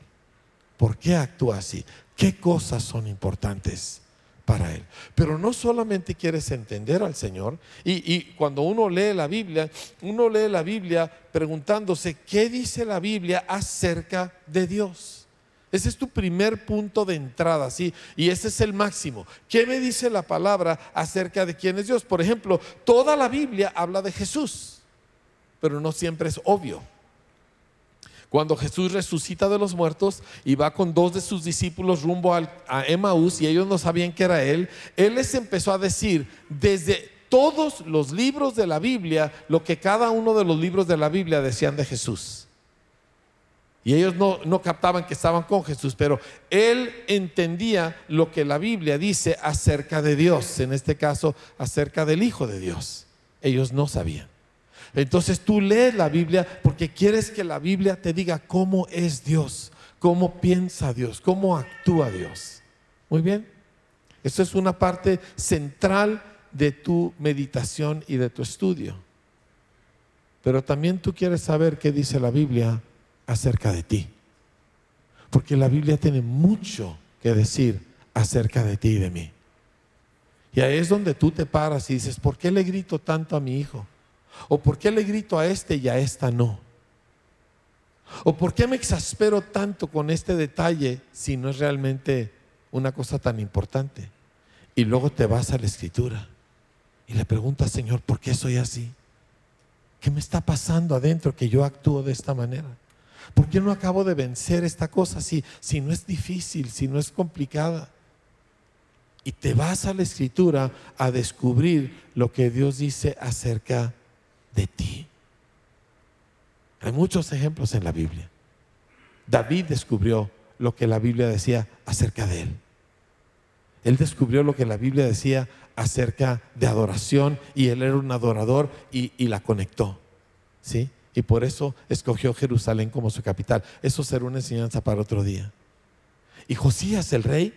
¿Por qué actúa así? ¿Qué cosas son importantes para Él? Pero no solamente quieres entender al Señor, y, y, cuando uno lee la Biblia, uno lee la Biblia preguntándose, ¿qué dice la Biblia acerca de Dios? Ese es tu primer punto de entrada, ¿sí? Y ese es el máximo. ¿Qué me dice la palabra acerca de quién es Dios? Por ejemplo, toda la Biblia habla de Jesús, pero no siempre es obvio. Cuando Jesús resucita de los muertos y va con dos de sus discípulos rumbo a Emaús y ellos no sabían que era Él, Él les empezó a decir desde todos los libros de la Biblia lo que cada uno de los libros de la Biblia decían de Jesús. Y ellos no, no, captaban que estaban con Jesús, pero él entendía lo que la Biblia dice acerca de Dios, en este caso acerca del Hijo de Dios. Ellos no sabían. Entonces tú lees la Biblia porque quieres que la Biblia te diga cómo es Dios, cómo piensa Dios, cómo actúa Dios. Muy bien. Eso es una parte central de tu meditación y de tu estudio. Pero también tú quieres saber qué dice la Biblia acerca de ti. Porque la Biblia tiene mucho que decir acerca de ti y de mí. Y ahí es donde tú te paras y dices, ¿por qué le grito tanto a mi hijo? ¿O por qué le grito a este y a esta no? ¿O por qué me exaspero tanto con este detalle si no es realmente una cosa tan importante? Y luego te vas a la escritura y le preguntas, Señor, ¿por qué soy así? ¿Qué me está pasando adentro que yo actúo de esta manera? ¿Por qué no acabo de vencer esta cosa si, si no es difícil, si no es complicada? Y te vas a la escritura a descubrir lo que Dios dice acerca de ti. Hay muchos ejemplos en la Biblia. David descubrió lo que la Biblia decía acerca de él. Él descubrió lo que la Biblia decía acerca de adoración y él era un adorador y, y la conectó. ¿Sí? Y por eso escogió Jerusalén como su capital. Eso será una enseñanza para otro día. Y Josías, el rey,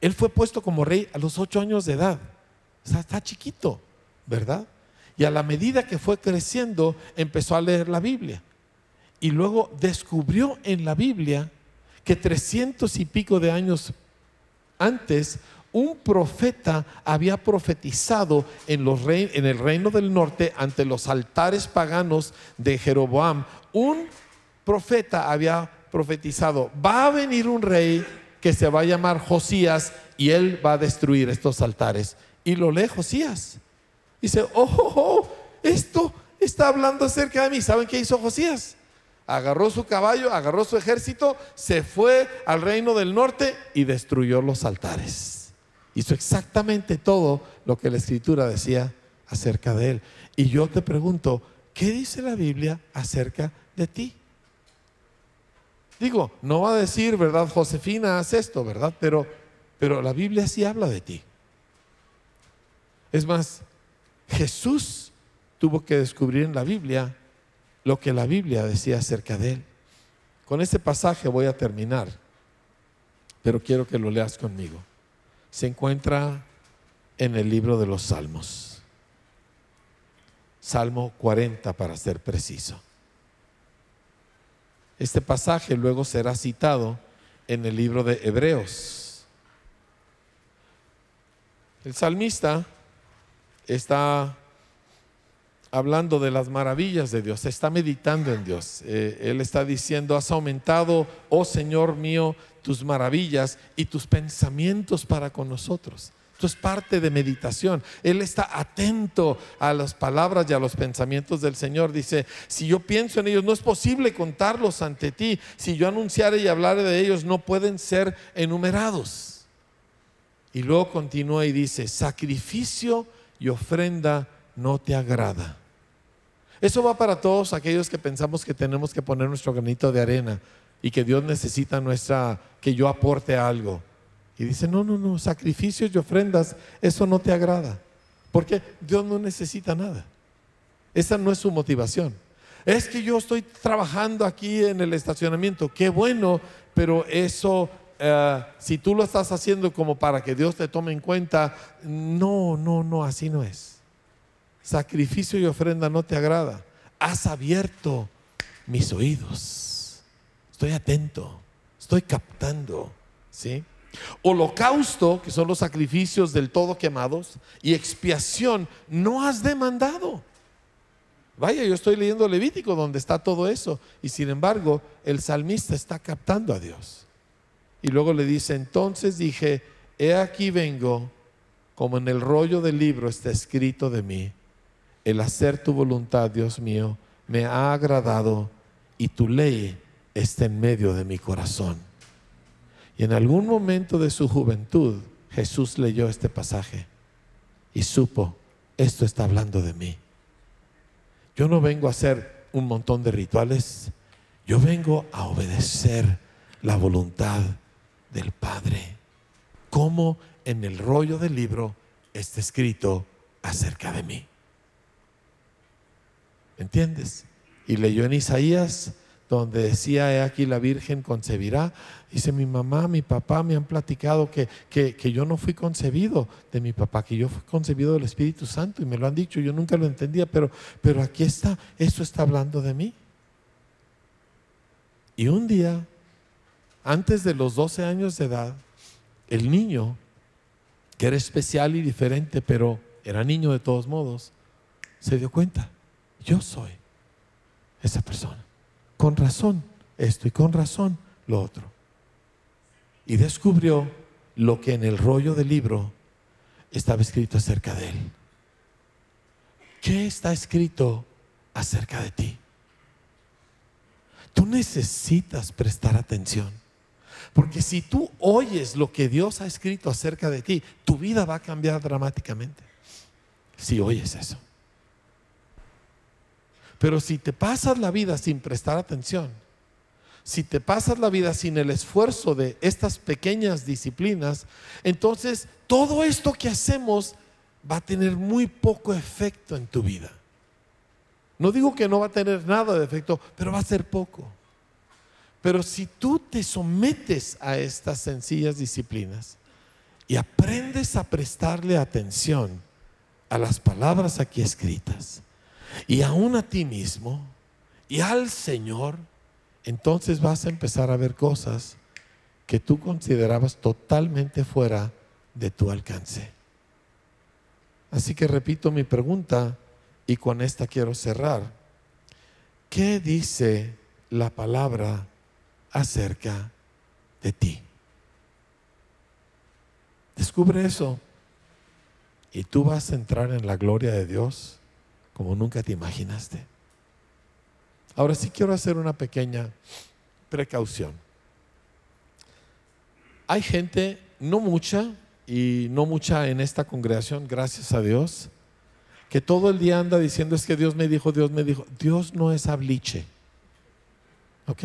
él fue puesto como rey a los ocho años de edad. O sea, está chiquito, ¿verdad? Y a la medida que fue creciendo, empezó a leer la Biblia. Y luego descubrió en la Biblia que trescientos y pico de años antes un profeta había profetizado en, los en el reino del norte ante los altares paganos de Jeroboam. Un profeta había profetizado, va a venir un rey que se va a llamar Josías y él va a destruir estos altares. Y lo lee Josías. Dice, oh, oh, oh, esto está hablando acerca de mí. ¿Saben qué hizo Josías? Agarró su caballo, agarró su ejército, se fue al reino del norte y destruyó los altares. Hizo exactamente todo lo que la escritura decía acerca de él. Y yo te pregunto, ¿qué dice la Biblia acerca de ti? Digo, no va a decir, ¿verdad? Josefina, haz esto, ¿verdad? Pero, pero la Biblia sí habla de ti. Es más, Jesús tuvo que descubrir en la Biblia lo que la Biblia decía acerca de él. Con este pasaje voy a terminar, pero quiero que lo leas conmigo se encuentra en el libro de los Salmos. Salmo 40 para ser preciso. Este pasaje luego será citado en el libro de Hebreos. El salmista está hablando de las maravillas de Dios, está meditando en Dios. Eh, él está diciendo, has aumentado, oh Señor mío, tus maravillas y tus pensamientos para con nosotros. Esto es parte de meditación. Él está atento a las palabras y a los pensamientos del Señor. Dice, si yo pienso en ellos, no es posible contarlos ante ti. Si yo anunciare y hablare de ellos, no pueden ser enumerados. Y luego continúa y dice, sacrificio y ofrenda no te agrada. Eso va para todos aquellos que pensamos que tenemos que poner nuestro granito de arena y que Dios necesita nuestra, que yo aporte algo. Y dice, no, no, no, sacrificios y ofrendas, eso no te agrada. Porque Dios no necesita nada. Esa no es su motivación. Es que yo estoy trabajando aquí en el estacionamiento, qué bueno, pero eso, eh, si tú lo estás haciendo como para que Dios te tome en cuenta, no, no, no, así no es. Sacrificio y ofrenda no te agrada. Has abierto mis oídos. Estoy atento, estoy captando, ¿sí? Holocausto, que son los sacrificios del todo quemados, y expiación, no has demandado. Vaya, yo estoy leyendo Levítico donde está todo eso, y sin embargo el salmista está captando a Dios. Y luego le dice, entonces dije, he aquí vengo, como en el rollo del libro está escrito de mí, el hacer tu voluntad, Dios mío, me ha agradado y tu ley está en medio de mi corazón. Y en algún momento de su juventud, Jesús leyó este pasaje y supo, esto está hablando de mí. Yo no vengo a hacer un montón de rituales, yo vengo a obedecer la voluntad del Padre. Como en el rollo del libro está escrito acerca de mí. ¿Entiendes? Y leyó en Isaías donde decía, he aquí la Virgen concebirá. Dice, mi mamá, mi papá me han platicado que, que, yo no fui concebido de mi papá, que yo fui concebido del Espíritu Santo y me lo han dicho, yo nunca lo entendía, pero, pero aquí está, eso está hablando de mí. Y un día, antes de los 12 años de edad, el niño, que era especial y diferente, pero era niño de todos modos, se dio cuenta, yo soy esa persona con razón esto y con razón lo otro. Y descubrió lo que en el rollo del libro estaba escrito acerca de él. ¿Qué está escrito acerca de ti? Tú necesitas prestar atención. Porque si tú oyes lo que Dios ha escrito acerca de ti, tu vida va a cambiar dramáticamente. Si oyes eso. Pero si te pasas la vida sin prestar atención, si te pasas la vida sin el esfuerzo de estas pequeñas disciplinas, entonces todo esto que hacemos va a tener muy poco efecto en tu vida. No digo que no va a tener nada de efecto, pero va a ser poco. Pero si tú te sometes a estas sencillas disciplinas y aprendes a prestarle atención a las palabras aquí escritas, y aún a ti mismo y al Señor, entonces vas a empezar a ver cosas que tú considerabas totalmente fuera de tu alcance. Así que repito mi pregunta y con esta quiero cerrar. ¿Qué dice la palabra acerca de ti? Descubre eso y tú vas a entrar en la gloria de Dios como nunca te imaginaste. Ahora sí quiero hacer una pequeña precaución. Hay gente, no mucha, y no mucha en esta congregación, gracias a Dios, que todo el día anda diciendo es que Dios me dijo, Dios me dijo. Dios no es habliche. ¿Ok?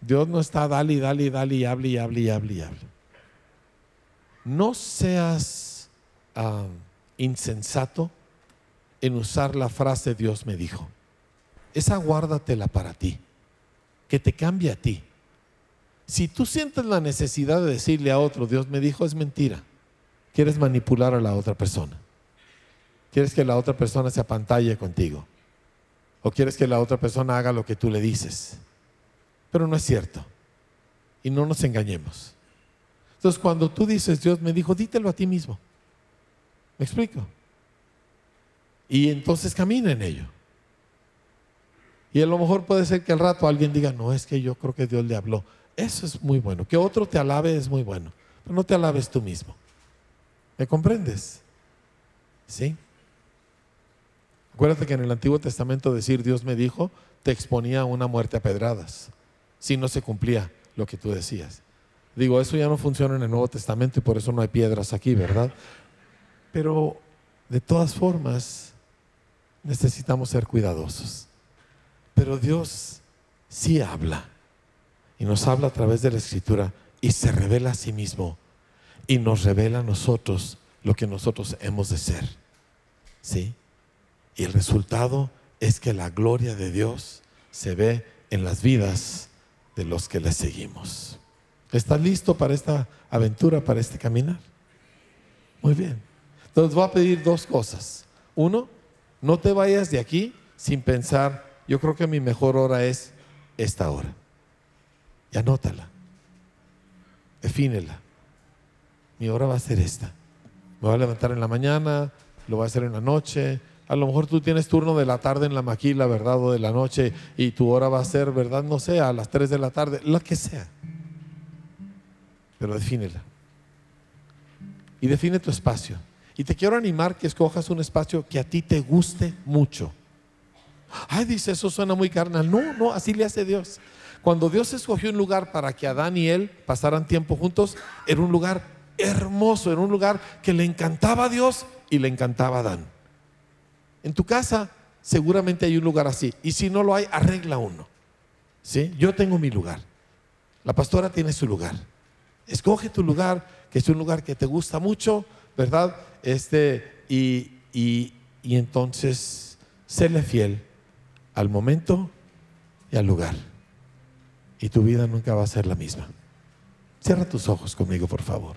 Dios no está dale dale dale y hable y hable y hable y hable. No seas ah, insensato en usar la frase Dios me dijo. Esa guárdatela para ti, que te cambie a ti. Si tú sientes la necesidad de decirle a otro, Dios me dijo, es mentira. Quieres manipular a la otra persona. Quieres que la otra persona se apantalle contigo. O quieres que la otra persona haga lo que tú le dices. Pero no es cierto. Y no nos engañemos. Entonces, cuando tú dices, Dios me dijo, dítelo a ti mismo. ¿Me explico? Y entonces camina en ello. Y a lo mejor puede ser que al rato alguien diga, no, es que yo creo que Dios le habló. Eso es muy bueno. Que otro te alabe es muy bueno. Pero no te alabes tú mismo. ¿Me comprendes? ¿Sí? Acuérdate que en el Antiguo Testamento decir Dios me dijo, te exponía a una muerte a pedradas, si no se cumplía lo que tú decías. Digo, eso ya no funciona en el Nuevo Testamento y por eso no hay piedras aquí, ¿verdad? Pero de todas formas, necesitamos ser cuidadosos. Pero Dios sí habla y nos habla a través de la Escritura y se revela a sí mismo y nos revela a nosotros lo que nosotros hemos de ser. ¿Sí? Y el resultado es que la gloria de Dios se ve en las vidas de los que le seguimos. ¿Estás listo para esta aventura, para este caminar? Muy bien. Entonces voy a pedir dos cosas. Uno, no te vayas de aquí sin pensar, yo creo que mi mejor hora es esta hora. Y anótala. Defínela. Mi hora va a ser esta. Me voy a levantar en la mañana, lo voy a hacer en la noche, a lo mejor tú tienes turno de la tarde en la maquila, ¿verdad? O de la noche y tu hora va a ser, ¿verdad? No sé, a las 3 de la tarde, lo que sea. Pero defínela. Y define tu espacio. Y te quiero animar que escojas un espacio que a ti te guste mucho. Ay, dice, eso suena muy carnal. No, no, así le hace Dios. Cuando Dios escogió un lugar para que Adán y él pasaran tiempo juntos, era un lugar hermoso, era un lugar que le encantaba a Dios y le encantaba a Adán. En tu casa seguramente hay un lugar así. Y si no lo hay, arregla uno. ¿Sí? Yo tengo mi lugar. La pastora tiene su lugar. Escoge tu lugar, que es un lugar que te gusta mucho, ¿verdad? Este, y, y, y entonces, séle fiel al momento y al lugar. Y tu vida nunca va a ser la misma. Cierra tus ojos conmigo, por favor.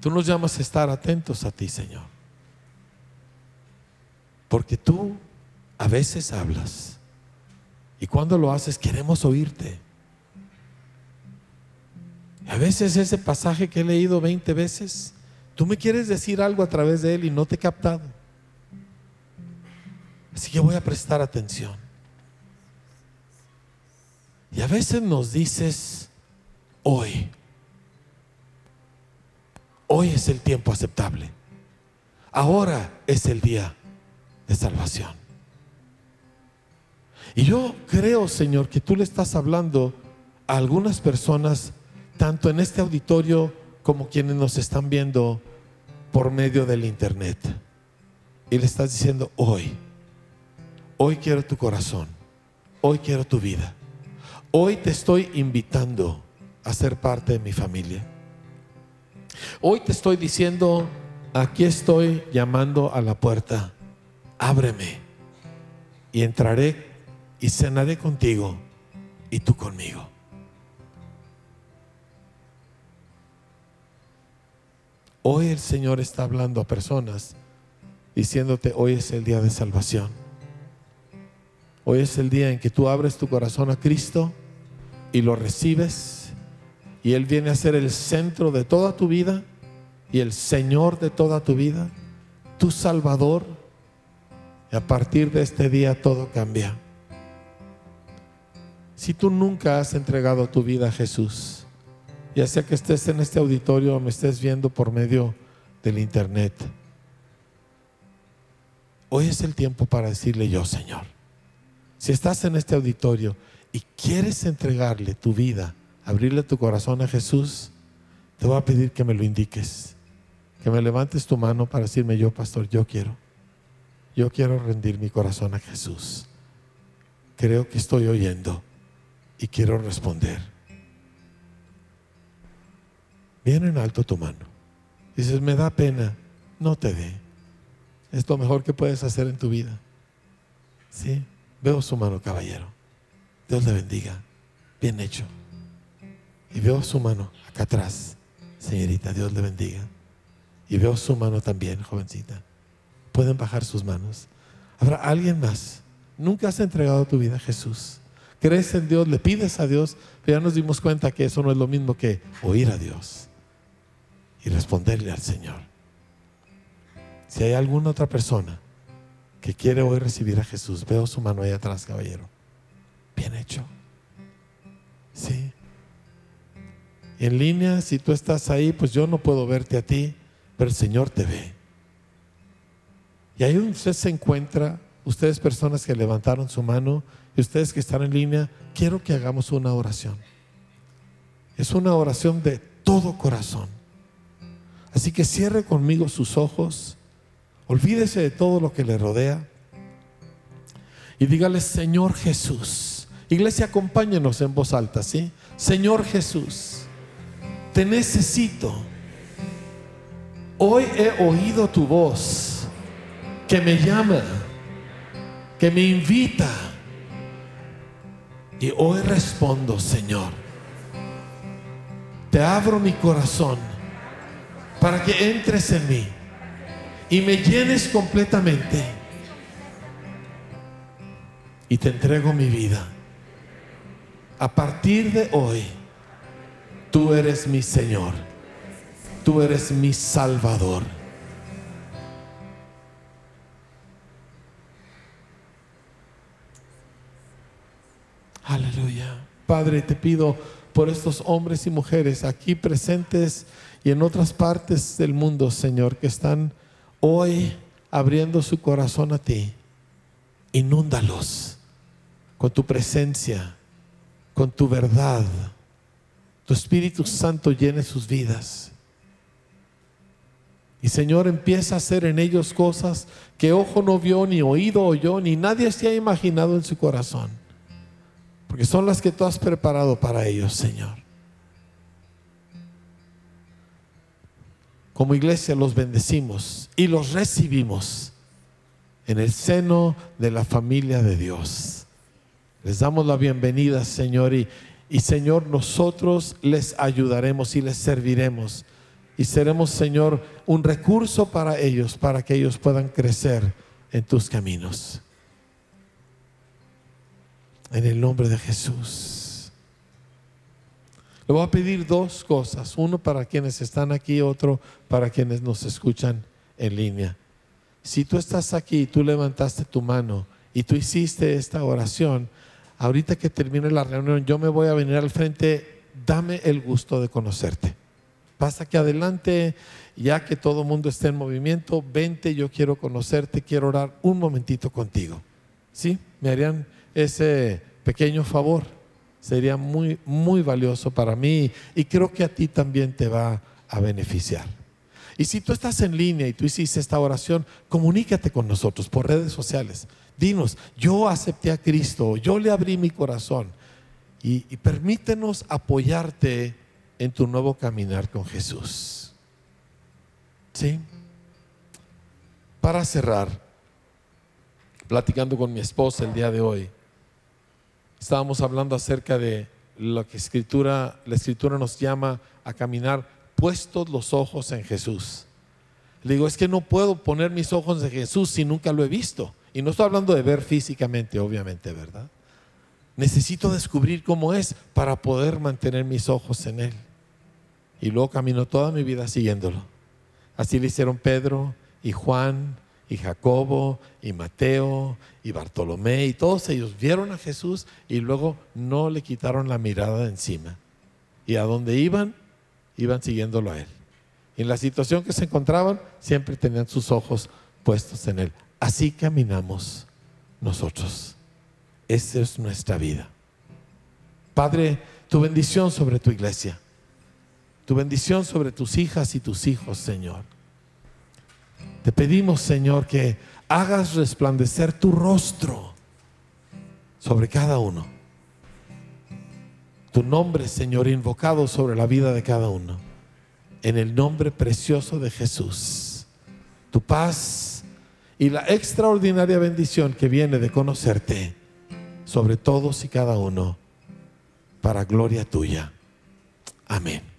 Tú nos llamas a estar atentos a ti, Señor. Porque tú a veces hablas. Y cuando lo haces queremos oírte. A veces ese pasaje que he leído 20 veces, tú me quieres decir algo a través de él y no te he captado. Así que voy a prestar atención. Y a veces nos dices, hoy, Hoy es el tiempo aceptable. Ahora es el día de salvación. Y yo creo, Señor, que tú le estás hablando a algunas personas, tanto en este auditorio como quienes nos están viendo por medio del Internet. Y le estás diciendo, hoy, hoy quiero tu corazón, hoy quiero tu vida. Hoy te estoy invitando a ser parte de mi familia. Hoy te estoy diciendo, aquí estoy llamando a la puerta, ábreme y entraré y cenaré contigo y tú conmigo. Hoy el Señor está hablando a personas diciéndote, hoy es el día de salvación. Hoy es el día en que tú abres tu corazón a Cristo y lo recibes y Él viene a ser el centro de toda tu vida y el Señor de toda tu vida, tu Salvador. Y a partir de este día todo cambia. Si tú nunca has entregado tu vida a Jesús, ya sea que estés en este auditorio o me estés viendo por medio del internet, hoy es el tiempo para decirle yo, Señor, si estás en este auditorio y quieres entregarle tu vida, abrirle tu corazón a Jesús, te voy a pedir que me lo indiques, que me levantes tu mano para decirme yo, pastor, yo quiero, yo quiero rendir mi corazón a Jesús. Creo que estoy oyendo y quiero responder. Viene en alto tu mano. Dices, me da pena, no te dé. Es lo mejor que puedes hacer en tu vida. ¿Sí? Veo su mano, caballero. Dios le bendiga. Bien hecho. Y veo su mano acá atrás. Señorita, Dios le bendiga. Y veo su mano también, jovencita. Pueden bajar sus manos. Habrá alguien más. Nunca has entregado tu vida a Jesús. Crees en Dios, le pides a Dios, pero ya nos dimos cuenta que eso no es lo mismo que oír a Dios y responderle al Señor. Si hay alguna otra persona que quiere hoy recibir a Jesús, veo su mano ahí atrás, caballero. Bien hecho. Sí. En línea, si tú estás ahí, pues yo no puedo verte a ti, pero el Señor te ve. Y ahí usted se encuentra, ustedes personas que levantaron su mano y ustedes que están en línea, quiero que hagamos una oración. Es una oración de todo corazón. Así que cierre conmigo sus ojos, olvídese de todo lo que le rodea y dígale, Señor Jesús. Iglesia, acompáñenos en voz alta, ¿sí? Señor Jesús, te necesito. Hoy he oído tu voz que me llama, que me invita. Y hoy respondo, Señor. Te abro mi corazón para que entres en mí y me llenes completamente. Y te entrego mi vida. A partir de hoy, tú eres mi Señor. Tú eres mi Salvador. Aleluya. Padre, te pido por estos hombres y mujeres aquí presentes y en otras partes del mundo, Señor, que están hoy abriendo su corazón a ti. Inúndalos con tu presencia, con tu verdad. Tu Espíritu Santo llene sus vidas. Y Señor, empieza a hacer en ellos cosas que ojo no vio, ni oído oyó, ni nadie se ha imaginado en su corazón porque son las que tú has preparado para ellos, Señor. Como iglesia los bendecimos y los recibimos en el seno de la familia de Dios. Les damos la bienvenida, Señor, y, y Señor, nosotros les ayudaremos y les serviremos. Y seremos, Señor, un recurso para ellos, para que ellos puedan crecer en tus caminos. En el nombre de Jesús. Le voy a pedir dos cosas. Uno para quienes están aquí, otro para quienes nos escuchan en línea. Si tú estás aquí y tú levantaste tu mano y tú hiciste esta oración, ahorita que termine la reunión, yo me voy a venir al frente. Dame el gusto de conocerte. Pasa que adelante, ya que todo mundo esté en movimiento, vente, yo quiero conocerte, quiero orar un momentito contigo. ¿Sí? ¿Me harían ese pequeño favor. Sería muy, muy valioso para mí y creo que a ti también te va a beneficiar. Y si tú estás en línea y tú hiciste esta oración, comunícate con nosotros por redes sociales. Dinos, yo acepté a Cristo, yo le abrí mi corazón y, y permítenos apoyarte en tu nuevo caminar con Jesús. ¿Sí? Para cerrar, platicando con mi esposa el día de hoy, estábamos hablando acerca de lo que escritura, la escritura nos llama a caminar puestos los ojos en Jesús. Le digo, es que no puedo poner mis ojos en Jesús si nunca lo he visto. Y no estoy hablando de ver físicamente, obviamente, ¿verdad? Necesito descubrir cómo es para poder mantener mis ojos en Él. Y luego camino toda mi vida siguiéndolo. Así le hicieron Pedro y Juan y Jacobo y Mateo y Bartolomé y todos ellos vieron a Jesús y luego no le quitaron la mirada de encima. Y a donde iban, iban siguiéndolo a él. Y en la situación que se encontraban, siempre tenían sus ojos puestos en él. Así caminamos nosotros. Esa es nuestra vida. Padre, tu bendición sobre tu iglesia. Tu bendición sobre tus hijas y tus hijos, Señor. Te pedimos, Señor, que hagas resplandecer tu rostro sobre cada uno. Tu nombre, Señor, invocado sobre la vida de cada uno. En el nombre precioso de Jesús. Tu paz y la extraordinaria bendición que viene de conocerte sobre todos y cada uno para gloria tuya. Amén.